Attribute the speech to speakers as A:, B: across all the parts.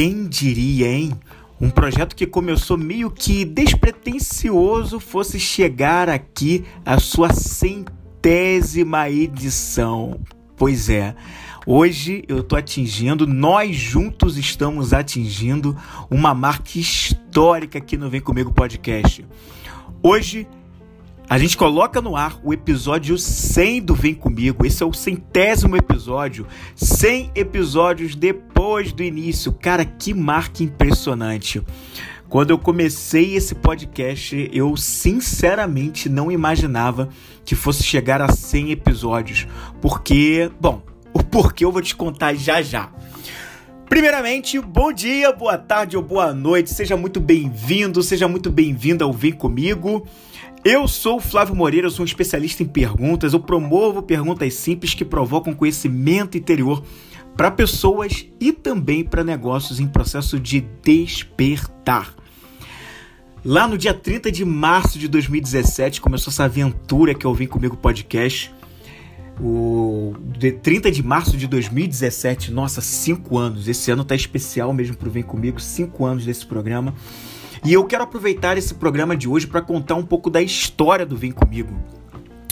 A: Quem diria, hein? Um projeto que começou meio que despretensioso fosse chegar aqui a sua centésima edição. Pois é, hoje eu estou atingindo, nós juntos estamos atingindo uma marca histórica aqui no Vem Comigo Podcast. Hoje a gente coloca no ar o episódio 100 do Vem Comigo. Esse é o centésimo episódio. 100 episódios depois do início. Cara, que marca impressionante. Quando eu comecei esse podcast, eu sinceramente não imaginava que fosse chegar a 100 episódios. Porque, bom, o porquê eu vou te contar já já. Primeiramente, bom dia, boa tarde ou boa noite. Seja muito bem-vindo, seja muito bem-vinda ao Vem Comigo. Eu sou o Flávio Moreira, eu sou um especialista em perguntas. Eu promovo perguntas simples que provocam conhecimento interior para pessoas e também para negócios em processo de despertar. Lá no dia 30 de março de 2017 começou essa aventura que eu vim comigo podcast. O de 30 de março de 2017, nossa, cinco anos. Esse ano tá especial mesmo pro Vem Comigo, cinco anos desse programa. E eu quero aproveitar esse programa de hoje para contar um pouco da história do Vem Comigo.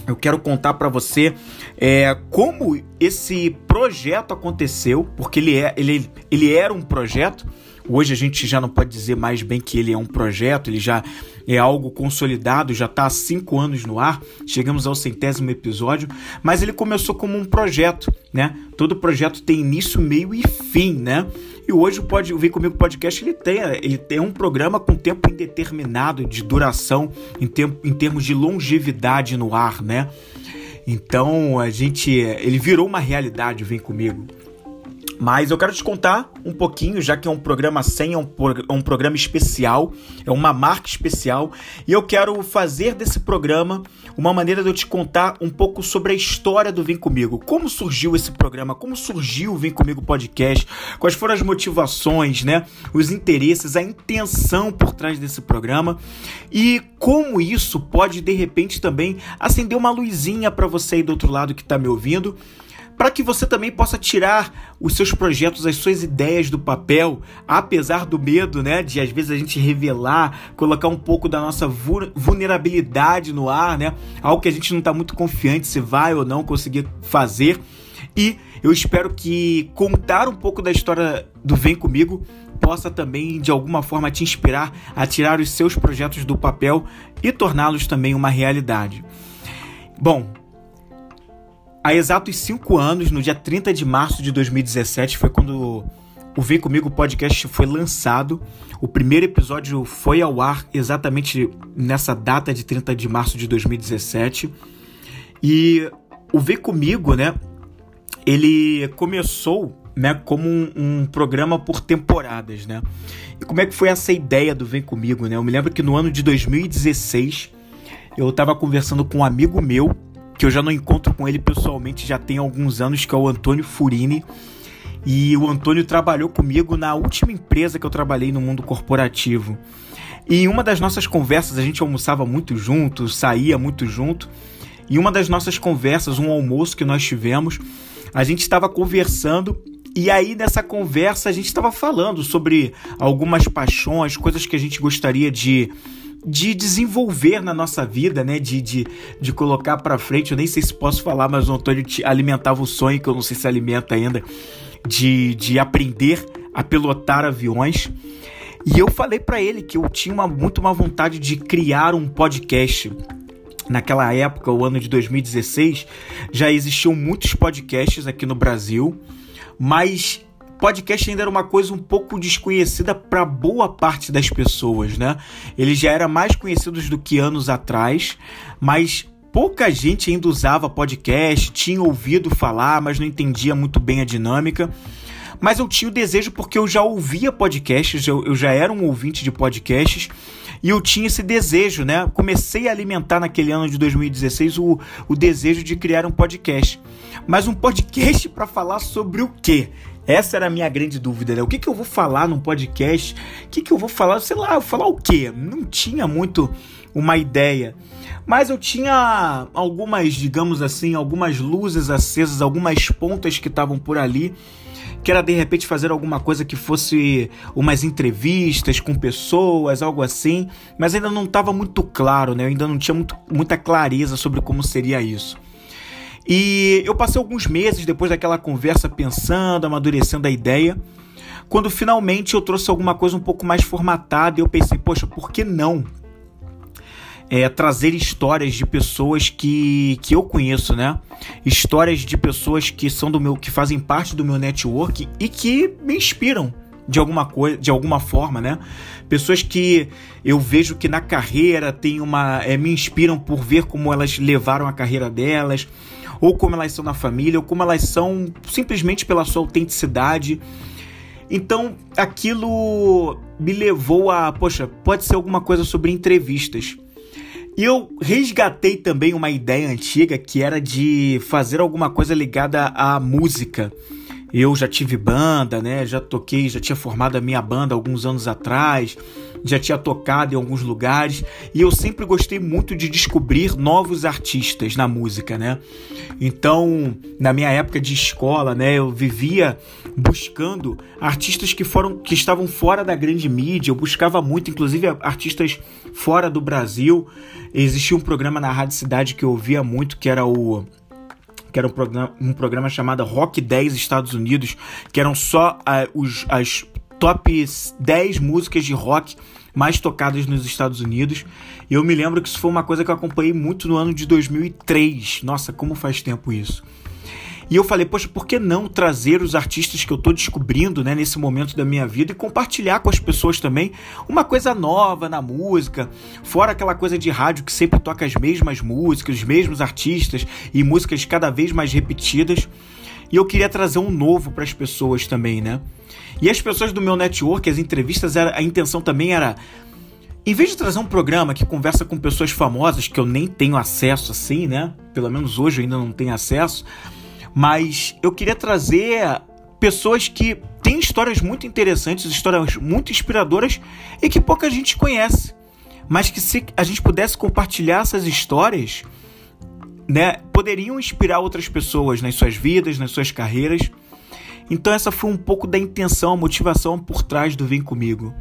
A: Eu quero contar para você é, como esse projeto aconteceu, porque ele, é, ele, ele era um projeto. Hoje a gente já não pode dizer mais bem que ele é um projeto, ele já é algo consolidado, já está há cinco anos no ar, chegamos ao centésimo episódio, mas ele começou como um projeto, né? Todo projeto tem início, meio e fim, né? E hoje Pode Vem Comigo Podcast ele tem, ele tem um programa com tempo indeterminado de duração em, tempo, em termos de longevidade no ar, né? Então a gente. Ele virou uma realidade, vem comigo. Mas eu quero te contar um pouquinho, já que é um programa 100, é um, é um programa especial, é uma marca especial, e eu quero fazer desse programa uma maneira de eu te contar um pouco sobre a história do Vem Comigo. Como surgiu esse programa, como surgiu o Vem Comigo Podcast, quais foram as motivações, né? Os interesses, a intenção por trás desse programa e como isso pode de repente também acender uma luzinha para você aí do outro lado que está me ouvindo para que você também possa tirar os seus projetos, as suas ideias do papel, apesar do medo, né, de às vezes a gente revelar, colocar um pouco da nossa vulnerabilidade no ar, né, algo que a gente não está muito confiante se vai ou não conseguir fazer. E eu espero que contar um pouco da história do Vem Comigo possa também de alguma forma te inspirar a tirar os seus projetos do papel e torná-los também uma realidade. Bom, Há exatos cinco anos, no dia 30 de março de 2017, foi quando o Vem Comigo podcast foi lançado. O primeiro episódio foi ao ar exatamente nessa data de 30 de março de 2017. E o Vem Comigo, né? Ele começou né, como um, um, programa por temporadas, né? E como é que foi essa ideia do Vem Comigo, né? Eu me lembro que no ano de 2016 eu estava conversando com um amigo meu que eu já não encontro com ele pessoalmente já tem alguns anos, que é o Antônio Furini. E o Antônio trabalhou comigo na última empresa que eu trabalhei no mundo corporativo. E em uma das nossas conversas, a gente almoçava muito junto, saía muito junto. E uma das nossas conversas, um almoço que nós tivemos, a gente estava conversando e aí, nessa conversa, a gente estava falando sobre algumas paixões, coisas que a gente gostaria de de desenvolver na nossa vida, né? De, de, de colocar para frente. Eu nem sei se posso falar, mas o Antônio alimentava o sonho, que eu não sei se alimenta ainda, de, de aprender a pilotar aviões. E eu falei para ele que eu tinha uma, muito uma vontade de criar um podcast. Naquela época, o ano de 2016, já existiam muitos podcasts aqui no Brasil, mas podcast ainda era uma coisa um pouco desconhecida para boa parte das pessoas, né? Ele já era mais conhecido do que anos atrás, mas pouca gente ainda usava podcast, tinha ouvido falar, mas não entendia muito bem a dinâmica. Mas eu tinha o desejo porque eu já ouvia podcasts, eu, eu já era um ouvinte de podcasts e eu tinha esse desejo, né? Comecei a alimentar naquele ano de 2016 o, o desejo de criar um podcast. Mas um podcast para falar sobre o quê? Essa era a minha grande dúvida, né? O que, que eu vou falar num podcast? O que, que eu vou falar? Sei lá, falar o quê? Não tinha muito uma ideia. Mas eu tinha algumas, digamos assim, algumas luzes acesas, algumas pontas que estavam por ali que era de repente fazer alguma coisa que fosse umas entrevistas com pessoas, algo assim, mas ainda não estava muito claro, né? Eu ainda não tinha muito, muita clareza sobre como seria isso. E eu passei alguns meses depois daquela conversa pensando, amadurecendo a ideia, quando finalmente eu trouxe alguma coisa um pouco mais formatada eu pensei, poxa, por que não? é, trazer histórias de pessoas que, que eu conheço, né? Histórias de pessoas que são do meu, que fazem parte do meu network e que me inspiram de alguma coisa, de alguma forma, né? Pessoas que eu vejo que na carreira tem uma, é, me inspiram por ver como elas levaram a carreira delas, ou como elas são na família, ou como elas são simplesmente pela sua autenticidade. Então, aquilo me levou a, poxa, pode ser alguma coisa sobre entrevistas. E eu resgatei também uma ideia antiga que era de fazer alguma coisa ligada à música. Eu já tive banda, né? Já toquei, já tinha formado a minha banda alguns anos atrás, já tinha tocado em alguns lugares e eu sempre gostei muito de descobrir novos artistas na música, né? Então, na minha época de escola, né, eu vivia buscando artistas que foram que estavam fora da grande mídia, eu buscava muito, inclusive artistas fora do Brasil. Existia um programa na Rádio Cidade que eu ouvia muito, que era o que era um programa, um programa chamado Rock 10 Estados Unidos, que eram só uh, os, as top 10 músicas de rock mais tocadas nos Estados Unidos. E eu me lembro que isso foi uma coisa que eu acompanhei muito no ano de 2003. Nossa, como faz tempo isso. E eu falei, poxa, por que não trazer os artistas que eu estou descobrindo né, nesse momento da minha vida e compartilhar com as pessoas também uma coisa nova na música, fora aquela coisa de rádio que sempre toca as mesmas músicas, os mesmos artistas e músicas cada vez mais repetidas. E eu queria trazer um novo para as pessoas também, né? E as pessoas do meu network, as entrevistas, a intenção também era em vez de trazer um programa que conversa com pessoas famosas que eu nem tenho acesso assim, né? Pelo menos hoje eu ainda não tenho acesso, mas eu queria trazer pessoas que têm histórias muito interessantes, histórias muito inspiradoras e que pouca gente conhece. Mas que se a gente pudesse compartilhar essas histórias, né, poderiam inspirar outras pessoas nas suas vidas, nas suas carreiras. Então essa foi um pouco da intenção, a motivação por trás do Vem Comigo.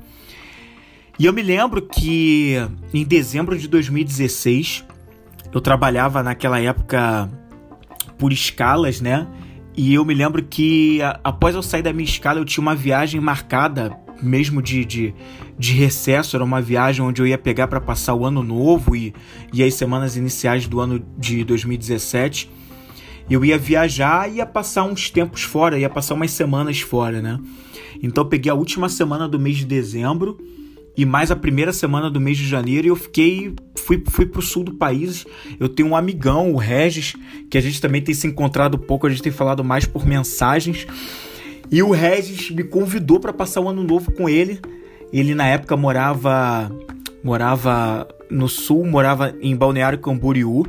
A: E eu me lembro que em dezembro de 2016, eu trabalhava naquela época por escalas, né? E eu me lembro que a, após eu sair da minha escala, eu tinha uma viagem marcada, mesmo de, de, de recesso. Era uma viagem onde eu ia pegar para passar o ano novo e, e as semanas iniciais do ano de 2017. Eu ia viajar ia passar uns tempos fora, ia passar umas semanas fora, né? Então eu peguei a última semana do mês de dezembro e mais a primeira semana do mês de janeiro e eu fiquei fui fui pro sul do país. Eu tenho um amigão, o Regis, que a gente também tem se encontrado pouco, a gente tem falado mais por mensagens. E o Regis me convidou para passar o ano novo com ele. Ele na época morava morava no sul, morava em Balneário Camboriú.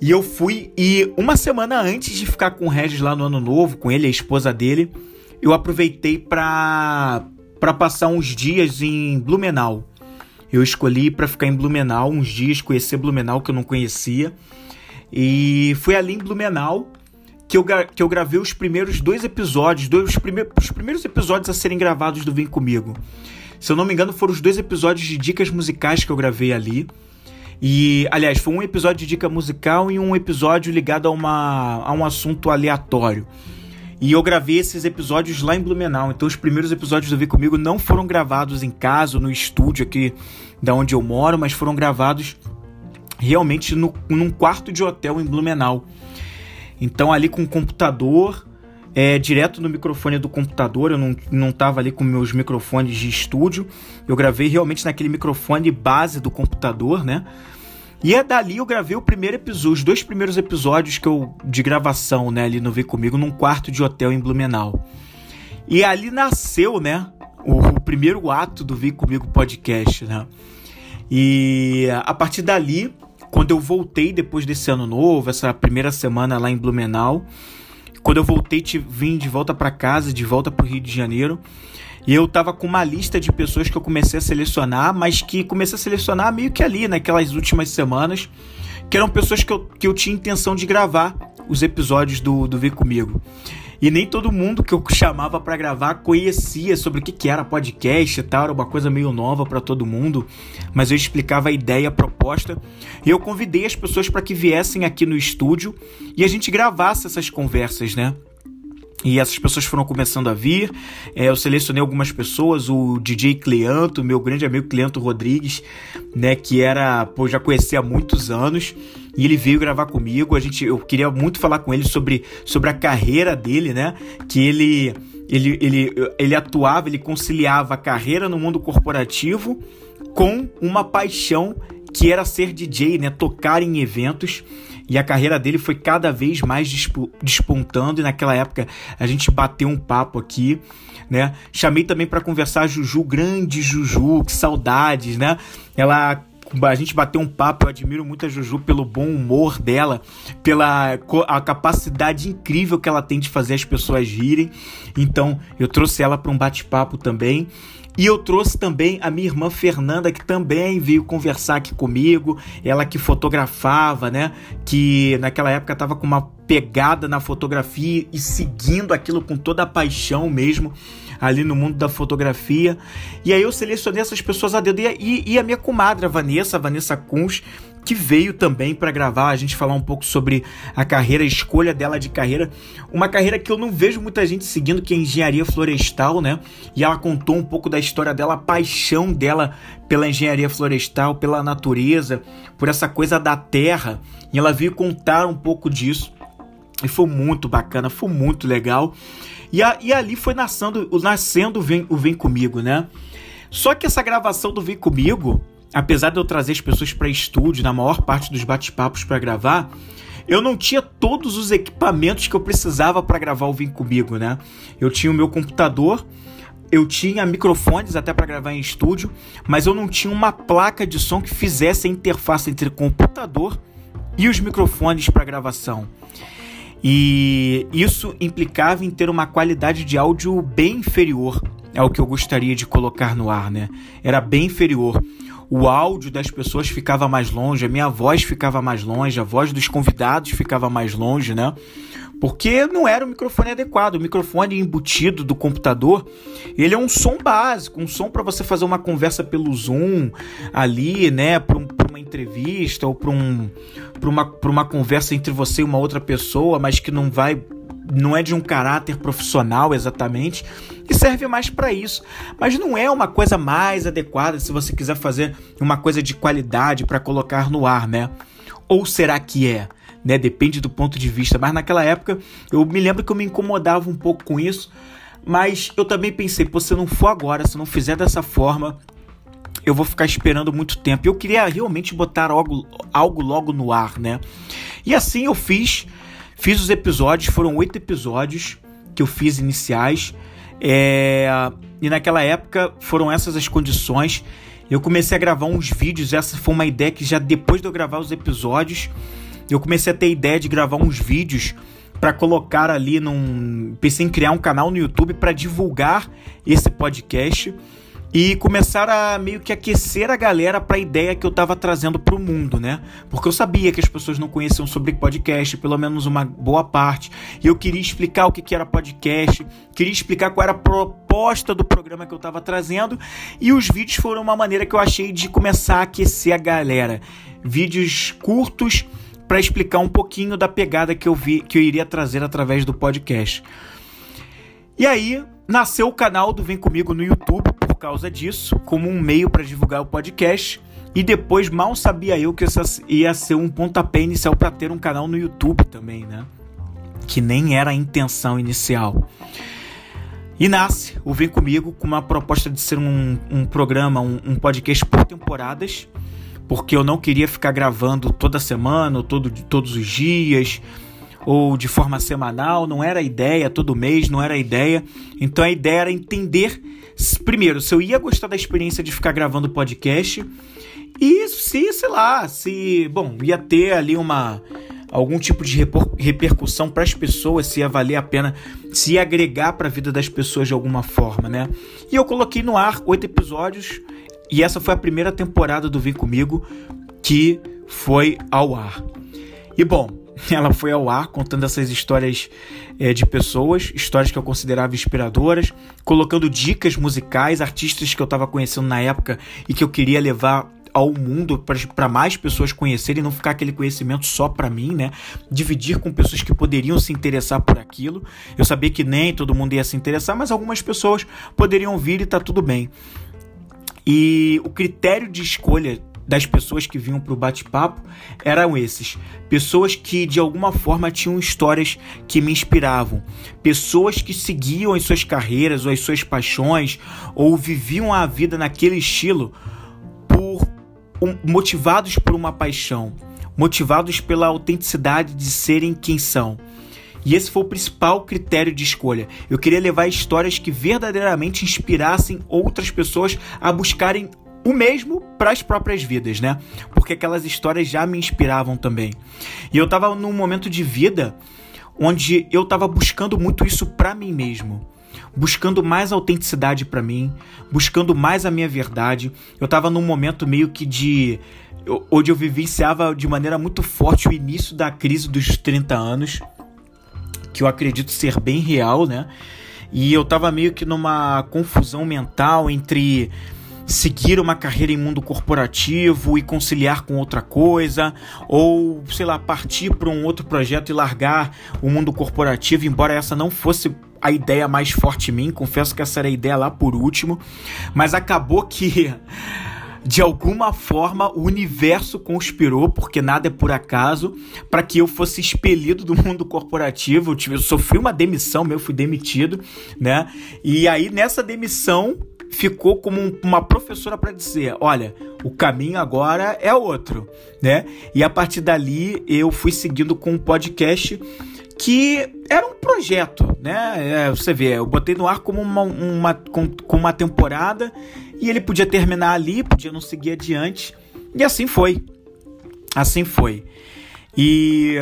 A: E eu fui e uma semana antes de ficar com o Regis lá no ano novo, com ele, a esposa dele, eu aproveitei para para passar uns dias em Blumenau. Eu escolhi para ficar em Blumenau uns dias, conhecer Blumenau que eu não conhecia. E foi ali em Blumenau que eu, que eu gravei os primeiros dois episódios, dois, os, primeiros, os primeiros episódios a serem gravados do Vem Comigo. Se eu não me engano, foram os dois episódios de dicas musicais que eu gravei ali. E, aliás, foi um episódio de dica musical e um episódio ligado a, uma, a um assunto aleatório. E eu gravei esses episódios lá em Blumenau. Então os primeiros episódios do Ver Comigo não foram gravados em casa, no estúdio aqui da onde eu moro, mas foram gravados realmente no, num quarto de hotel em Blumenau. Então ali com o computador, é, direto no microfone do computador, eu não, não tava ali com meus microfones de estúdio. Eu gravei realmente naquele microfone base do computador, né? E é dali eu gravei o primeiro episódio, os dois primeiros episódios que eu de gravação, né, ali no Vem Comigo, num quarto de hotel em Blumenau. E ali nasceu, né, o, o primeiro ato do Vem Comigo podcast, né? E a partir dali, quando eu voltei depois desse ano novo, essa primeira semana lá em Blumenau, quando eu voltei, te, vim de volta para casa, de volta para o Rio de Janeiro, E eu tava com uma lista de pessoas que eu comecei a selecionar, mas que comecei a selecionar meio que ali, naquelas últimas semanas, que eram pessoas que eu, que eu tinha intenção de gravar os episódios do, do Vem Comigo. E nem todo mundo que eu chamava para gravar conhecia sobre o que, que era podcast e tal, era uma coisa meio nova para todo mundo, mas eu explicava a ideia, a proposta, e eu convidei as pessoas para que viessem aqui no estúdio e a gente gravasse essas conversas, né? E essas pessoas foram começando a vir. É, eu selecionei algumas pessoas, o DJ Cleanto, meu grande amigo Cleanto Rodrigues, né, que era, pô, já conhecia há muitos anos, e ele veio gravar comigo. A gente, eu queria muito falar com ele sobre, sobre a carreira dele, né? Que ele ele, ele, ele atuava, ele conciliava a carreira no mundo corporativo com uma paixão que era ser DJ, né? Tocar em eventos e a carreira dele foi cada vez mais despontando e naquela época a gente bateu um papo aqui, né? Chamei também para conversar a Juju, grande Juju, que saudades, né? Ela a gente bateu um papo, eu admiro muito a Juju pelo bom humor dela, pela a capacidade incrível que ela tem de fazer as pessoas rirem. Então, eu trouxe ela para um bate-papo também. E eu trouxe também a minha irmã Fernanda, que também veio conversar aqui comigo. Ela que fotografava, né? Que naquela época estava com uma pegada na fotografia e seguindo aquilo com toda a paixão mesmo ali no mundo da fotografia. E aí eu selecionei essas pessoas a dedo. E, e a minha comadre, a Vanessa, a Vanessa Kunz, que veio também para gravar, a gente falar um pouco sobre a carreira, a escolha dela de carreira. Uma carreira que eu não vejo muita gente seguindo, que é engenharia florestal, né? E ela contou um pouco da história dela, a paixão dela pela engenharia florestal, pela natureza, por essa coisa da terra. E ela veio contar um pouco disso. E foi muito bacana, foi muito legal. E, a, e ali foi nascendo, nascendo o Vem, o Vem Comigo, né? Só que essa gravação do Vem Comigo apesar de eu trazer as pessoas para estúdio na maior parte dos bate-papos para gravar, eu não tinha todos os equipamentos que eu precisava para gravar o Vim Comigo, né? Eu tinha o meu computador, eu tinha microfones até para gravar em estúdio, mas eu não tinha uma placa de som que fizesse a interface entre computador e os microfones para gravação. E isso implicava em ter uma qualidade de áudio bem inferior ao que eu gostaria de colocar no ar, né? Era bem inferior o áudio das pessoas ficava mais longe, a minha voz ficava mais longe, a voz dos convidados ficava mais longe, né? Porque não era o microfone adequado. O microfone embutido do computador, ele é um som básico, um som para você fazer uma conversa pelo Zoom ali, né, para um, uma entrevista ou para um, uma, uma conversa entre você e uma outra pessoa, mas que não vai não é de um caráter profissional exatamente e serve mais para isso. Mas não é uma coisa mais adequada se você quiser fazer uma coisa de qualidade para colocar no ar, né? Ou será que é? Né? Depende do ponto de vista. Mas naquela época eu me lembro que eu me incomodava um pouco com isso. Mas eu também pensei, pô, se não for agora, se não fizer dessa forma, eu vou ficar esperando muito tempo. Eu queria realmente botar algo, algo logo no ar, né? E assim eu fiz. Fiz os episódios, foram oito episódios que eu fiz iniciais. É, e naquela época foram essas as condições. Eu comecei a gravar uns vídeos. Essa foi uma ideia que já depois de eu gravar os episódios, eu comecei a ter ideia de gravar uns vídeos para colocar ali num. Pensei em criar um canal no YouTube para divulgar esse podcast e começar a meio que aquecer a galera para a ideia que eu estava trazendo para o mundo, né? Porque eu sabia que as pessoas não conheciam sobre podcast, pelo menos uma boa parte, e eu queria explicar o que, que era podcast, queria explicar qual era a proposta do programa que eu estava trazendo, e os vídeos foram uma maneira que eu achei de começar a aquecer a galera. Vídeos curtos para explicar um pouquinho da pegada que eu vi que eu iria trazer através do podcast. E aí nasceu o canal do Vem Comigo no YouTube por causa disso, como um meio para divulgar o podcast. E depois mal sabia eu que isso ia ser um pontapé inicial para ter um canal no YouTube também, né? Que nem era a intenção inicial. E nasce o Vem Comigo com uma proposta de ser um, um programa, um, um podcast por temporadas, porque eu não queria ficar gravando toda semana ou todo, todos os dias ou de forma semanal, não era a ideia, todo mês não era a ideia. Então a ideia era entender, primeiro, se eu ia gostar da experiência de ficar gravando podcast e se, sei lá, se, bom, ia ter ali uma algum tipo de repercussão para as pessoas, se ia valer a pena, se ia agregar para a vida das pessoas de alguma forma, né? E eu coloquei no ar oito episódios e essa foi a primeira temporada do Vem Comigo que foi ao ar. E bom, ela foi ao ar contando essas histórias é, de pessoas, histórias que eu considerava inspiradoras, colocando dicas musicais, artistas que eu estava conhecendo na época e que eu queria levar ao mundo para mais pessoas conhecerem, não ficar aquele conhecimento só para mim, né? Dividir com pessoas que poderiam se interessar por aquilo. Eu sabia que nem todo mundo ia se interessar, mas algumas pessoas poderiam vir e tá tudo bem. E o critério de escolha das pessoas que vinham para o bate-papo eram esses: pessoas que de alguma forma tinham histórias que me inspiravam, pessoas que seguiam as suas carreiras ou as suas paixões ou viviam a vida naquele estilo por um, motivados por uma paixão, motivados pela autenticidade de serem quem são. E esse foi o principal critério de escolha. Eu queria levar histórias que verdadeiramente inspirassem outras pessoas a buscarem o mesmo para as próprias vidas, né? Porque aquelas histórias já me inspiravam também. E eu estava num momento de vida onde eu estava buscando muito isso para mim mesmo, buscando mais autenticidade para mim, buscando mais a minha verdade. Eu estava num momento meio que de onde eu vivenciava de maneira muito forte o início da crise dos 30 anos, que eu acredito ser bem real, né? E eu estava meio que numa confusão mental entre seguir uma carreira em mundo corporativo e conciliar com outra coisa, ou sei lá, partir para um outro projeto e largar o mundo corporativo, embora essa não fosse a ideia mais forte em mim, confesso que essa era a ideia lá por último, mas acabou que de alguma forma o universo conspirou, porque nada é por acaso, para que eu fosse expelido do mundo corporativo. Eu, tive, eu sofri uma demissão, meu, fui demitido, né? E aí nessa demissão ficou como um, uma professora para dizer: olha, o caminho agora é outro, né? E a partir dali eu fui seguindo com um podcast que era um projeto, né? É, você vê, eu botei no ar como uma, uma, com, com uma temporada e ele podia terminar ali, podia não seguir adiante. E assim foi. Assim foi. E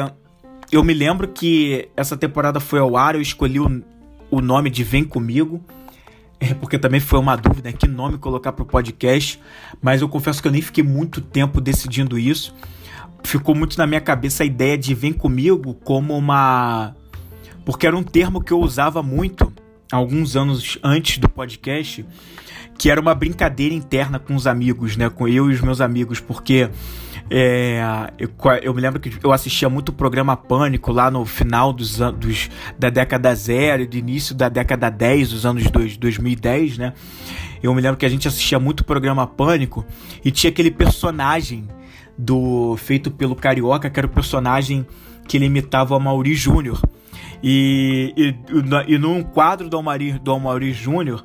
A: eu me lembro que essa temporada foi ao ar, eu escolhi o, o nome de Vem Comigo é porque também foi uma dúvida que nome colocar para o podcast, mas eu confesso que eu nem fiquei muito tempo decidindo isso. Ficou muito na minha cabeça a ideia de vem comigo como uma. Porque era um termo que eu usava muito alguns anos antes do podcast, que era uma brincadeira interna com os amigos, né? Com eu e os meus amigos, porque é, eu, eu, me lembro que eu assistia muito o programa Pânico lá no final dos, dos, da década zero do início da década 10, dos anos dois, 2010, né? Eu me lembro que a gente assistia muito o programa Pânico e tinha aquele personagem do feito pelo Carioca, que era o personagem que ele imitava o Mauri Júnior. E, e, e num quadro do Amaury, do Amaury Júnior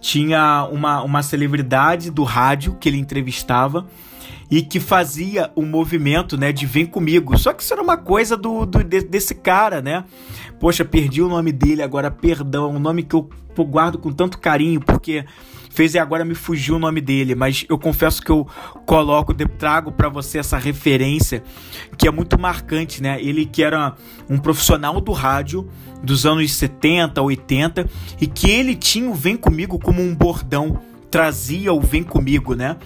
A: tinha uma, uma celebridade do rádio que ele entrevistava e que fazia o movimento, né, de vem comigo. Só que isso era uma coisa do, do desse cara, né? Poxa, perdi o nome dele agora, perdão, um nome que eu guardo com tanto carinho, porque fez e agora me fugiu o nome dele, mas eu confesso que eu coloco, trago para você essa referência que é muito marcante, né? Ele que era um profissional do rádio dos anos 70, 80 e que ele tinha o Vem Comigo como um bordão trazia o Vem Comigo, né?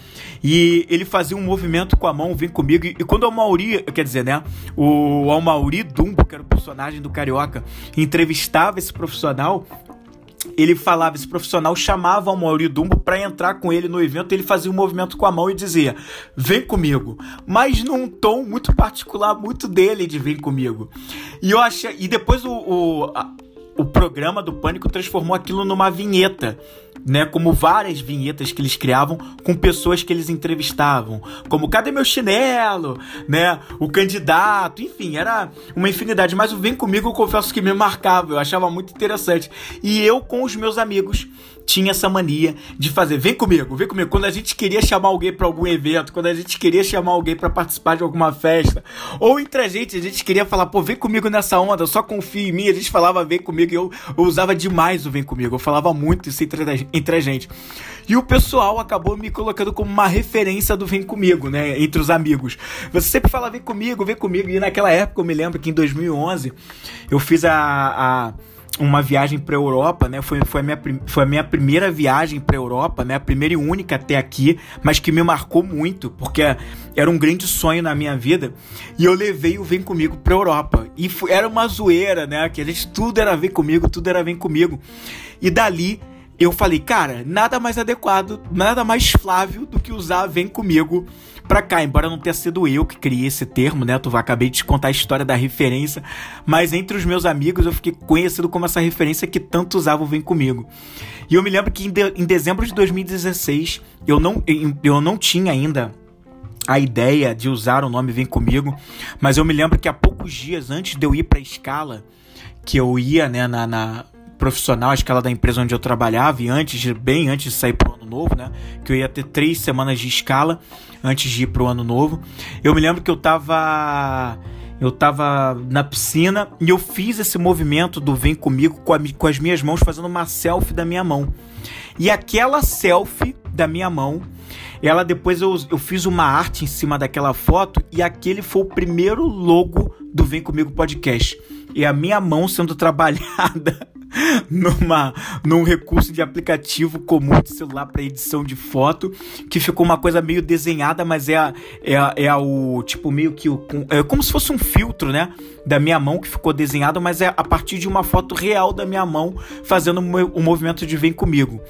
A: E ele fazia um movimento com a mão, Vem Comigo. E, quando o Mauri, quer dizer, né? O Almauri Dumbo, que era o personagem do Carioca, entrevistava esse profissional, ele falava, esse profissional chamava o Mauri Dumbo para entrar com ele no evento, ele fazia um movimento com a mão e dizia: "Vem comigo", mas num tom muito particular, muito dele de "Vem comigo". E eu achei, e depois o, o, a, o programa do Pânico transformou aquilo numa vinheta né, como várias vinhetas que eles criavam com pessoas que eles entrevistavam, como Cadê meu chinelo, né, o candidato, enfim, era uma infinidade, mas o Vem Comigo eu confesso que me marcava, eu achava muito interessante. E eu com os meus amigos tinha essa mania de fazer, vem comigo, vem comigo. Quando a gente queria chamar alguém para algum evento, quando a gente queria chamar alguém para participar de alguma festa, ou entre a gente, a gente queria falar, pô, vem comigo nessa onda, só confia em mim. A gente falava, vem comigo, e eu, eu usava demais o vem comigo. Eu falava muito isso entre, entre a gente. E o pessoal acabou me colocando como uma referência do Vem Comigo, né? Entre os amigos. Você sempre fala Vem Comigo, Vem Comigo. E naquela época eu me lembro que em 2011 eu fiz a, a uma viagem para Europa, né? Foi, foi, a minha, foi a minha primeira viagem para Europa, né? A primeira e única até aqui, mas que me marcou muito, porque era um grande sonho na minha vida. E eu levei o Vem Comigo para Europa. E foi, era uma zoeira, né? Que a gente tudo era Vem Comigo, tudo era Vem Comigo. E dali eu falei, cara, nada mais adequado, nada mais Flávio do que usar Vem Comigo pra cá, embora não tenha sido eu que criei esse termo, né? Tu acabei de te contar a história da referência, mas entre os meus amigos eu fiquei conhecido como essa referência que tanto usavam Vem Comigo. E eu me lembro que em, de, em dezembro de 2016 eu não, eu não tinha ainda a ideia de usar o nome Vem Comigo, mas eu me lembro que há poucos dias antes de eu ir pra escala, que eu ia né, na, na profissional, a escala da empresa onde eu trabalhava, e antes, bem antes de sair pro ano novo, né? Que eu ia ter três semanas de escala antes de ir pro ano novo. Eu me lembro que eu tava. Eu tava na piscina e eu fiz esse movimento do Vem Comigo com, a, com as minhas mãos, fazendo uma selfie da minha mão. E aquela selfie da minha mão, ela depois eu, eu fiz uma arte em cima daquela foto e aquele foi o primeiro logo do Vem Comigo Podcast. E a minha mão sendo trabalhada numa, num recurso de aplicativo comum de celular para edição de foto, que ficou uma coisa meio desenhada, mas é, é, é o tipo meio que o, é como se fosse um filtro, né, da minha mão que ficou desenhado, mas é a partir de uma foto real da minha mão fazendo o um movimento de vem comigo.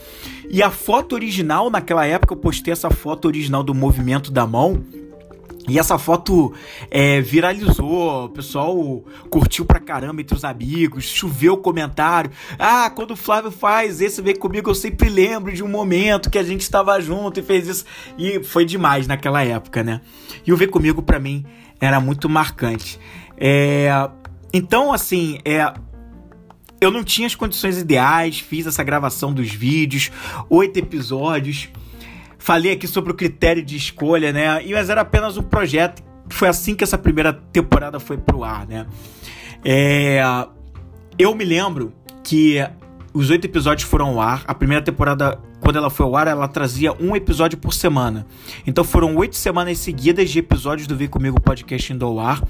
A: E a foto original, naquela época eu postei essa foto original do movimento da mão, e essa foto é, viralizou, o pessoal curtiu pra caramba entre os amigos, choveu comentário. Ah, quando o Flávio faz esse vem comigo, eu sempre lembro de um momento que a gente estava junto e fez isso. E foi demais naquela época, né? E o Vem Comigo para mim era muito marcante. É, então, assim, é, eu não tinha as condições ideais, fiz essa gravação dos vídeos, oito episódios. Falei aqui sobre o critério de escolha, né? E mas era apenas um projeto. Foi assim que essa primeira temporada foi pro ar, né? É, eu me lembro que os oito episódios foram ao ar. A primeira temporada, quando ela foi ao ar, ela trazia um episódio por semana. Então foram oito semanas seguidas de episódios do Vem Comigo Podcast indo ao ar.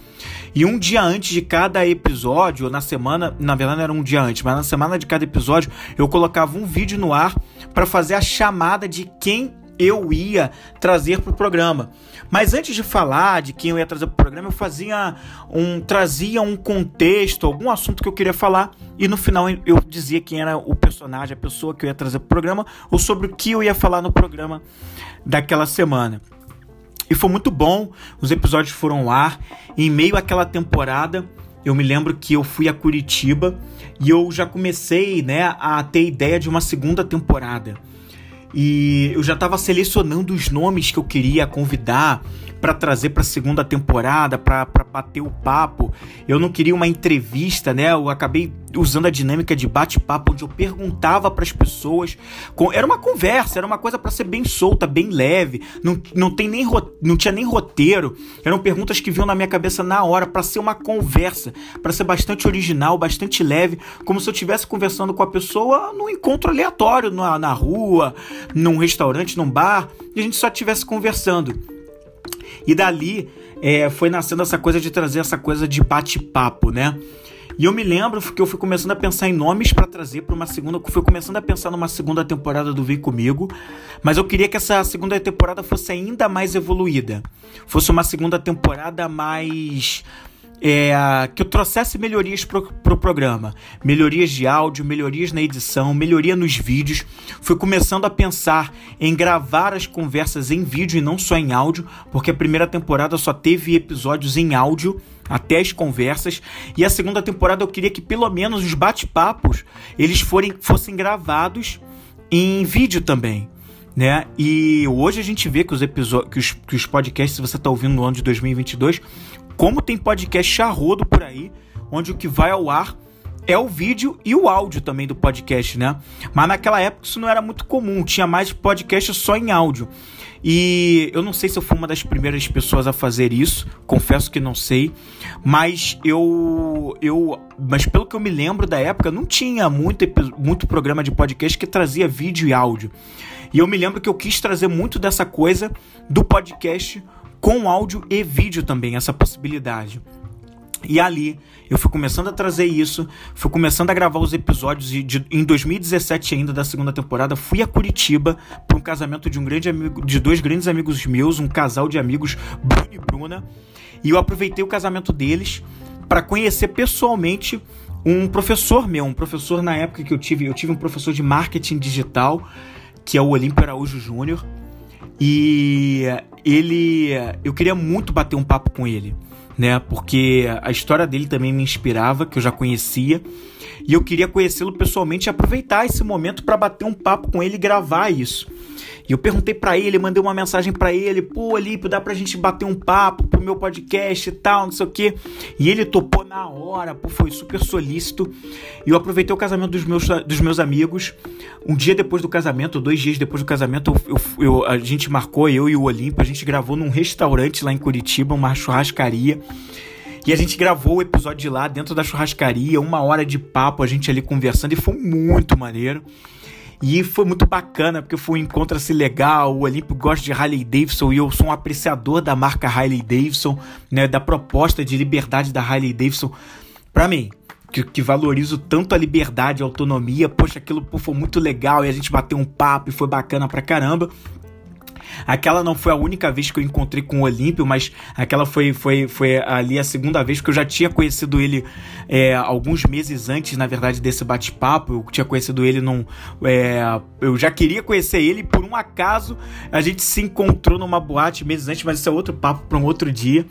A: E um dia antes de cada episódio, ou na semana, na verdade não era um dia antes, mas na semana de cada episódio, eu colocava um vídeo no ar para fazer a chamada de quem eu ia trazer para o programa. Mas antes de falar de quem eu ia trazer para o programa, eu fazia um trazia um contexto, algum assunto que eu queria falar e no final eu dizia quem era o personagem, a pessoa que eu ia trazer para o programa ou sobre o que eu ia falar no programa daquela semana. E foi muito bom, os episódios foram ao ar. Em meio àquela temporada, eu me lembro que eu fui a Curitiba e eu já comecei né, a ter ideia de uma segunda temporada. E eu já estava selecionando os nomes que eu queria convidar para trazer para segunda temporada, para bater o papo. Eu não queria uma entrevista, né? Eu acabei usando a dinâmica de bate-papo, onde eu perguntava para as pessoas. Era uma conversa, era uma coisa para ser bem solta, bem leve. Não, não, tem nem, não tinha nem roteiro. Eram perguntas que vinham na minha cabeça na hora, para ser uma conversa, para ser bastante original, bastante leve, como se eu estivesse conversando com a pessoa num encontro aleatório, na, na rua, num restaurante, num bar, e a gente só estivesse conversando. E dali é, foi nascendo essa coisa de trazer essa coisa de bate-papo, né? E eu me lembro que eu fui começando a pensar em nomes para trazer para uma segunda. Fui começando a pensar numa segunda temporada do Vem Comigo. Mas eu queria que essa segunda temporada fosse ainda mais evoluída. Fosse uma segunda temporada mais é, que eu trouxesse melhorias pro, pro programa. Melhorias de áudio, melhorias na edição, melhoria nos vídeos. Fui começando a pensar em gravar as conversas em vídeo e não só em áudio, porque a primeira temporada só teve episódios em áudio até as conversas e a segunda temporada eu queria que pelo menos os bate-papos eles forem, fossem gravados em vídeo também né? E hoje a gente vê que os episódios, que que os podcasts, se você está ouvindo no ano de 2022, como tem podcast charrodo por aí, onde o que vai ao ar é o vídeo e o áudio também do podcast, né? Mas naquela época isso não era muito comum, tinha mais podcast só em áudio. E eu não sei se eu fui uma das primeiras pessoas a fazer isso, confesso que não sei, mas eu eu mas pelo que eu me lembro da época, não tinha muito muito programa de podcast que trazia vídeo e áudio. E eu me lembro que eu quis trazer muito dessa coisa do podcast com áudio e vídeo também, essa possibilidade. E ali eu fui começando a trazer isso, fui começando a gravar os episódios e de, em 2017 ainda da segunda temporada fui a Curitiba para um casamento de um grande amigo, de dois grandes amigos meus, um casal de amigos, Bruno e Bruna, e eu aproveitei o casamento deles para conhecer pessoalmente um professor meu, um professor na época que eu tive, eu tive um professor de marketing digital, que é o Olímpio Araújo Júnior, e ele, eu queria muito bater um papo com ele né? Porque a história dele também me inspirava, que eu já conhecia, e eu queria conhecê-lo pessoalmente e aproveitar esse momento para bater um papo com ele e gravar isso. E eu perguntei para ele, mandei uma mensagem para ele, pô, Alípio, dá pra gente bater um papo pro meu podcast e tal, não sei o quê. E ele topou na hora, pô, foi super solícito. E eu aproveitei o casamento dos meus, dos meus amigos. Um dia depois do casamento, dois dias depois do casamento, eu, eu a gente marcou, eu e o Olímpio, a gente gravou num restaurante lá em Curitiba, uma churrascaria. E a gente gravou o episódio de lá dentro da churrascaria, uma hora de papo, a gente ali conversando, e foi muito maneiro. E foi muito bacana, porque foi um encontro assim legal. O Olímpio gosta de Harley Davidson e eu sou um apreciador da marca Harley Davidson, né, da proposta de liberdade da Harley Davidson. Para mim, que, que, valorizo tanto a liberdade, a autonomia, poxa, aquilo pô, foi muito legal e a gente bateu um papo e foi bacana pra caramba. Aquela não foi a única vez que eu encontrei com o Olímpio, mas aquela foi, foi, foi ali a segunda vez que eu já tinha conhecido ele é, alguns meses antes, na verdade, desse bate-papo. Eu tinha conhecido ele num. É, eu já queria conhecer ele, por um acaso a gente se encontrou numa boate meses antes, mas isso é outro papo para um outro dia.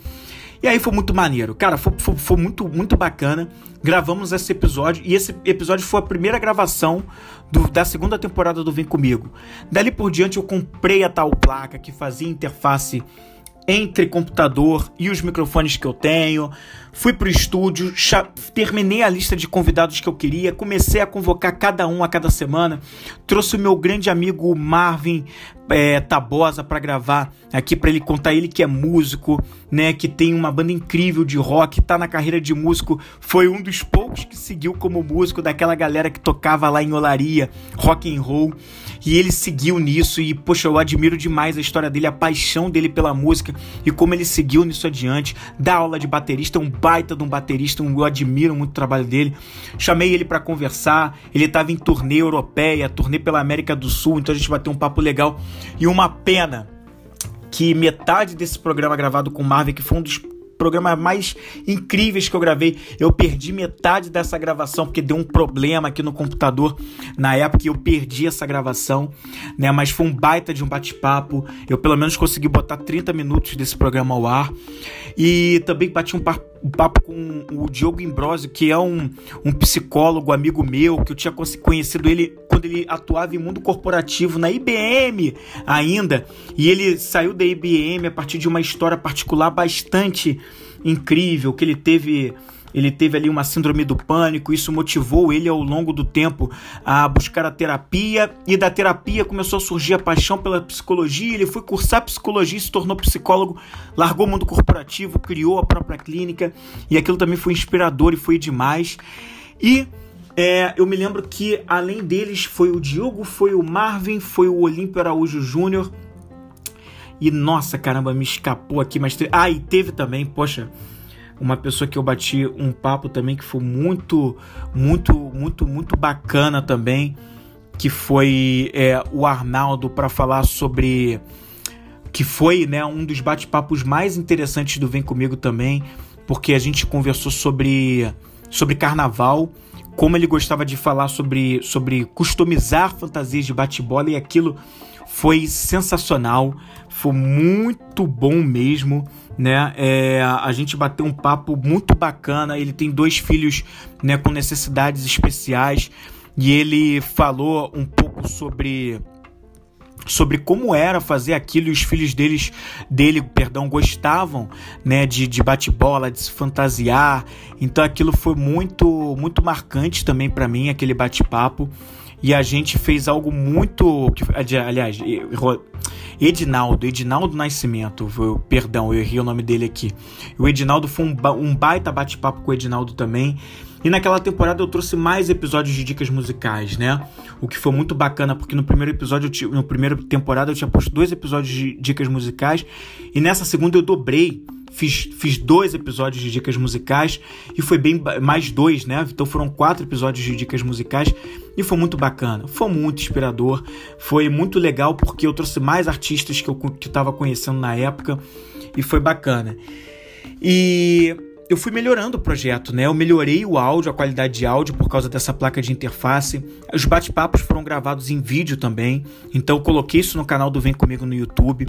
A: E aí foi muito maneiro. Cara, foi, foi, foi, muito, muito bacana. Gravamos esse episódio. E esse episódio foi a primeira gravação do, da segunda temporada do Vem Comigo. Dali por diante eu comprei a tal placa que fazia interface entre computador e os microfones que eu tenho. Fui pro estúdio, terminei a lista de convidados que eu queria, comecei a convocar cada um a cada semana. Trouxe o meu grande amigo Marvin é, Tabosa para gravar aqui para ele contar ele que é músico, né, que tem uma banda incrível de rock, tá na carreira de músico, foi um dos poucos que seguiu como músico daquela galera que tocava lá em Olaria, rock and roll. E ele seguiu nisso e, poxa, eu admiro demais a história dele, a paixão dele pela música e como ele seguiu nisso adiante. Dá aula de baterista, um baita de um baterista, eu admiro muito o trabalho dele. Chamei ele para conversar, ele estava em turnê europeia, turnê pela América do Sul, então a gente bateu um papo legal. E uma pena que metade desse programa gravado com o Marvin, que foi um dos programas mais incríveis que eu gravei. Eu perdi metade dessa gravação porque deu um problema aqui no computador na época e eu perdi essa gravação, né? Mas foi um baita de um bate-papo. Eu pelo menos consegui botar 30 minutos desse programa ao ar. E também bati um papo com o Diogo Imbrosio, que é um, um psicólogo amigo meu, que eu tinha conhecido ele quando ele atuava em mundo corporativo na IBM ainda. E ele saiu da IBM a partir de uma história particular bastante incrível que ele teve ele teve ali uma síndrome do pânico, isso motivou ele ao longo do tempo a buscar a terapia e da terapia começou a surgir a paixão pela psicologia, ele foi cursar psicologia, se tornou psicólogo, largou o mundo corporativo, criou a própria clínica e aquilo também foi inspirador e foi demais. E é, eu me lembro que além deles foi o Diogo, foi o Marvin, foi o Olímpio Araújo Júnior. E nossa, caramba, me escapou aqui, mas. Te... Ah, e teve também, poxa, uma pessoa que eu bati um papo também que foi muito, muito, muito, muito bacana também, que foi é, o Arnaldo para falar sobre que foi né, um dos bate-papos mais interessantes do Vem Comigo também, porque a gente conversou sobre, sobre carnaval, como ele gostava de falar sobre, sobre customizar fantasias de bate-bola e aquilo foi sensacional, foi muito bom mesmo, né? É, a gente bateu um papo muito bacana. Ele tem dois filhos, né, com necessidades especiais e ele falou um pouco sobre sobre como era fazer aquilo e os filhos deles dele, perdão, gostavam, né, de, de bate-bola, de se fantasiar. Então aquilo foi muito muito marcante também para mim aquele bate-papo. E a gente fez algo muito, aliás, Edinaldo, Edinaldo Nascimento, perdão, eu errei o nome dele aqui. O Edinaldo foi um, um baita bate-papo com o Edinaldo também. E naquela temporada eu trouxe mais episódios de dicas musicais, né? O que foi muito bacana, porque no primeiro episódio, no primeiro temporada eu tinha posto dois episódios de dicas musicais. E nessa segunda eu dobrei fiz, fiz dois episódios de dicas musicais e foi bem mais dois, né? Então foram quatro episódios de dicas musicais e foi muito bacana, foi muito inspirador, foi muito legal porque eu trouxe mais artistas que eu estava conhecendo na época e foi bacana. E eu fui melhorando o projeto, né? Eu melhorei o áudio, a qualidade de áudio por causa dessa placa de interface. Os bate-papos foram gravados em vídeo também, então eu coloquei isso no canal do Vem Comigo no YouTube.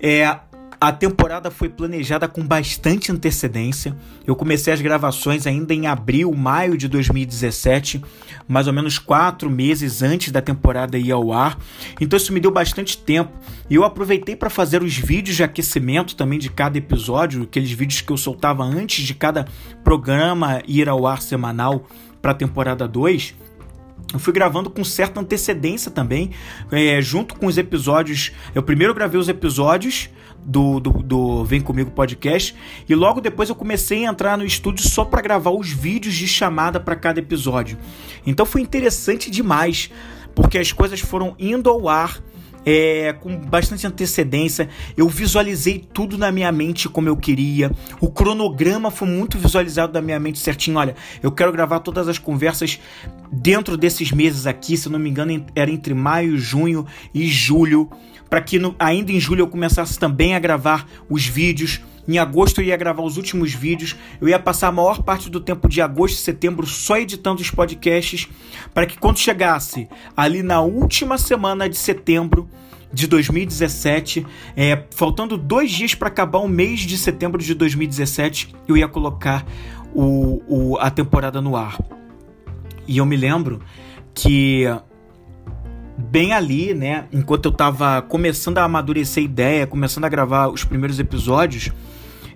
A: É, a temporada foi planejada com bastante antecedência. Eu comecei as gravações ainda em abril, maio de 2017, mais ou menos quatro meses antes da temporada ir ao ar. Então isso me deu bastante tempo. E eu aproveitei para fazer os vídeos de aquecimento também de cada episódio, aqueles vídeos que eu soltava antes de cada programa ir ao ar semanal para a temporada 2 eu fui gravando com certa antecedência também, é, junto com os episódios. Eu primeiro gravei os episódios do, do, do, Vem Comigo Podcast e logo depois eu comecei a entrar no estúdio só para gravar os vídeos de chamada para cada episódio. Então foi interessante demais, porque as coisas foram indo ao ar é, com bastante antecedência. Eu visualizei tudo na minha mente como eu queria. O cronograma foi muito visualizado na minha mente certinho. Olha, eu quero gravar todas as conversas dentro desses meses aqui. Se não me engano, era entre maio, junho e julho. Para que no, ainda em julho eu começasse também a gravar os vídeos. Em agosto eu ia gravar os últimos vídeos. Eu ia passar a maior parte do tempo de agosto e setembro só editando os podcasts. Para que quando chegasse ali na última semana de setembro, de 2017, é, faltando dois dias para acabar o mês de setembro de 2017, eu ia colocar o, o, a temporada no ar. E eu me lembro que bem ali, né, enquanto eu estava começando a amadurecer a ideia, começando a gravar os primeiros episódios,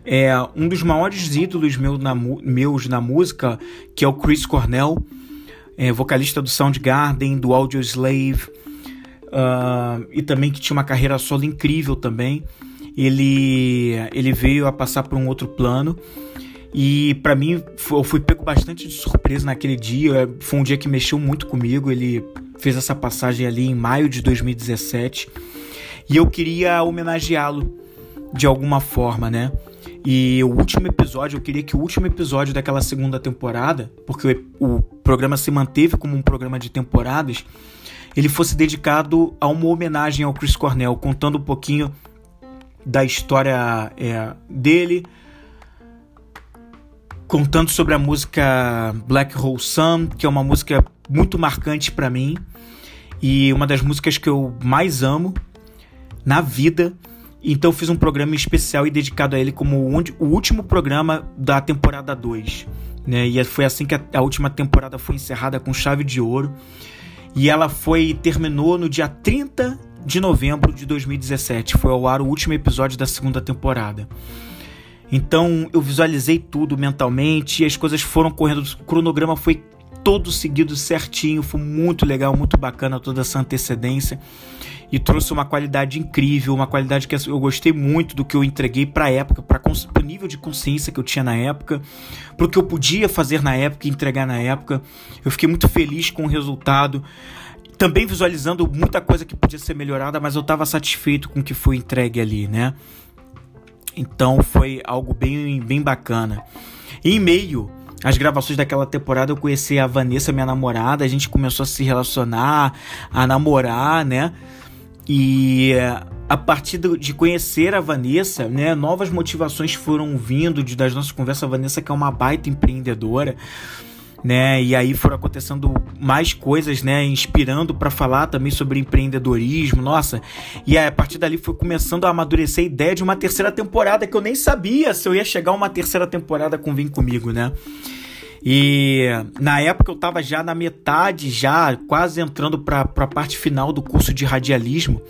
A: é um dos maiores ídolos meu na, meus na música, que é o Chris Cornell, é, vocalista do Soundgarden, do Audioslave, uh, e também que tinha uma carreira solo incrível também. Ele, ele veio a passar por um outro plano e para mim eu fui pego bastante de surpresa naquele dia. Foi um dia que mexeu muito comigo. Ele fez essa passagem ali em maio de 2017 e eu queria homenageá-lo de alguma forma, né? E o último episódio, eu queria que o último episódio daquela segunda temporada, porque o, o programa se manteve como um programa de temporadas, ele fosse dedicado a uma homenagem ao Chris Cornell, contando um pouquinho da história é, dele, contando sobre a música Black Hole Sun, que é uma música muito marcante para mim e uma das músicas que eu mais amo na vida. Então fiz um programa especial e dedicado a ele como o último programa da temporada 2. Né? E foi assim que a, última temporada foi encerrada com chave de ouro. E ela foi terminou no dia 30 de novembro de 2017. Foi ao ar o último episódio da segunda temporada. Então eu visualizei tudo mentalmente, as coisas foram correndo, o cronograma foi todo seguido certinho, foi muito legal, muito bacana toda essa antecedência e trouxe uma qualidade incrível, uma qualidade que eu gostei muito do que eu entreguei para a época, para o nível de consciência que eu tinha na época, para o que eu podia fazer na época e entregar na época. Eu fiquei muito feliz com o resultado. Também visualizando muita coisa que podia ser melhorada, mas eu estava satisfeito com o que foi entregue ali, né? Então foi algo bem, bem bacana. E em meio às gravações daquela temporada, eu conheci a Vanessa, minha namorada, a gente começou a se relacionar, a namorar, né? E a partir de conhecer a Vanessa, né, novas motivações foram vindo de, das nossas conversas. A Vanessa que é uma baita empreendedora, né? E aí foram acontecendo mais coisas, né, inspirando para falar também sobre empreendedorismo. Nossa. E aí, a partir dali foi começando a amadurecer a ideia de uma terceira temporada que eu nem sabia se eu ia chegar a uma terceira temporada com Vem comigo, né? E na época eu estava já na metade, já quase entrando para a parte final do curso de radialismo,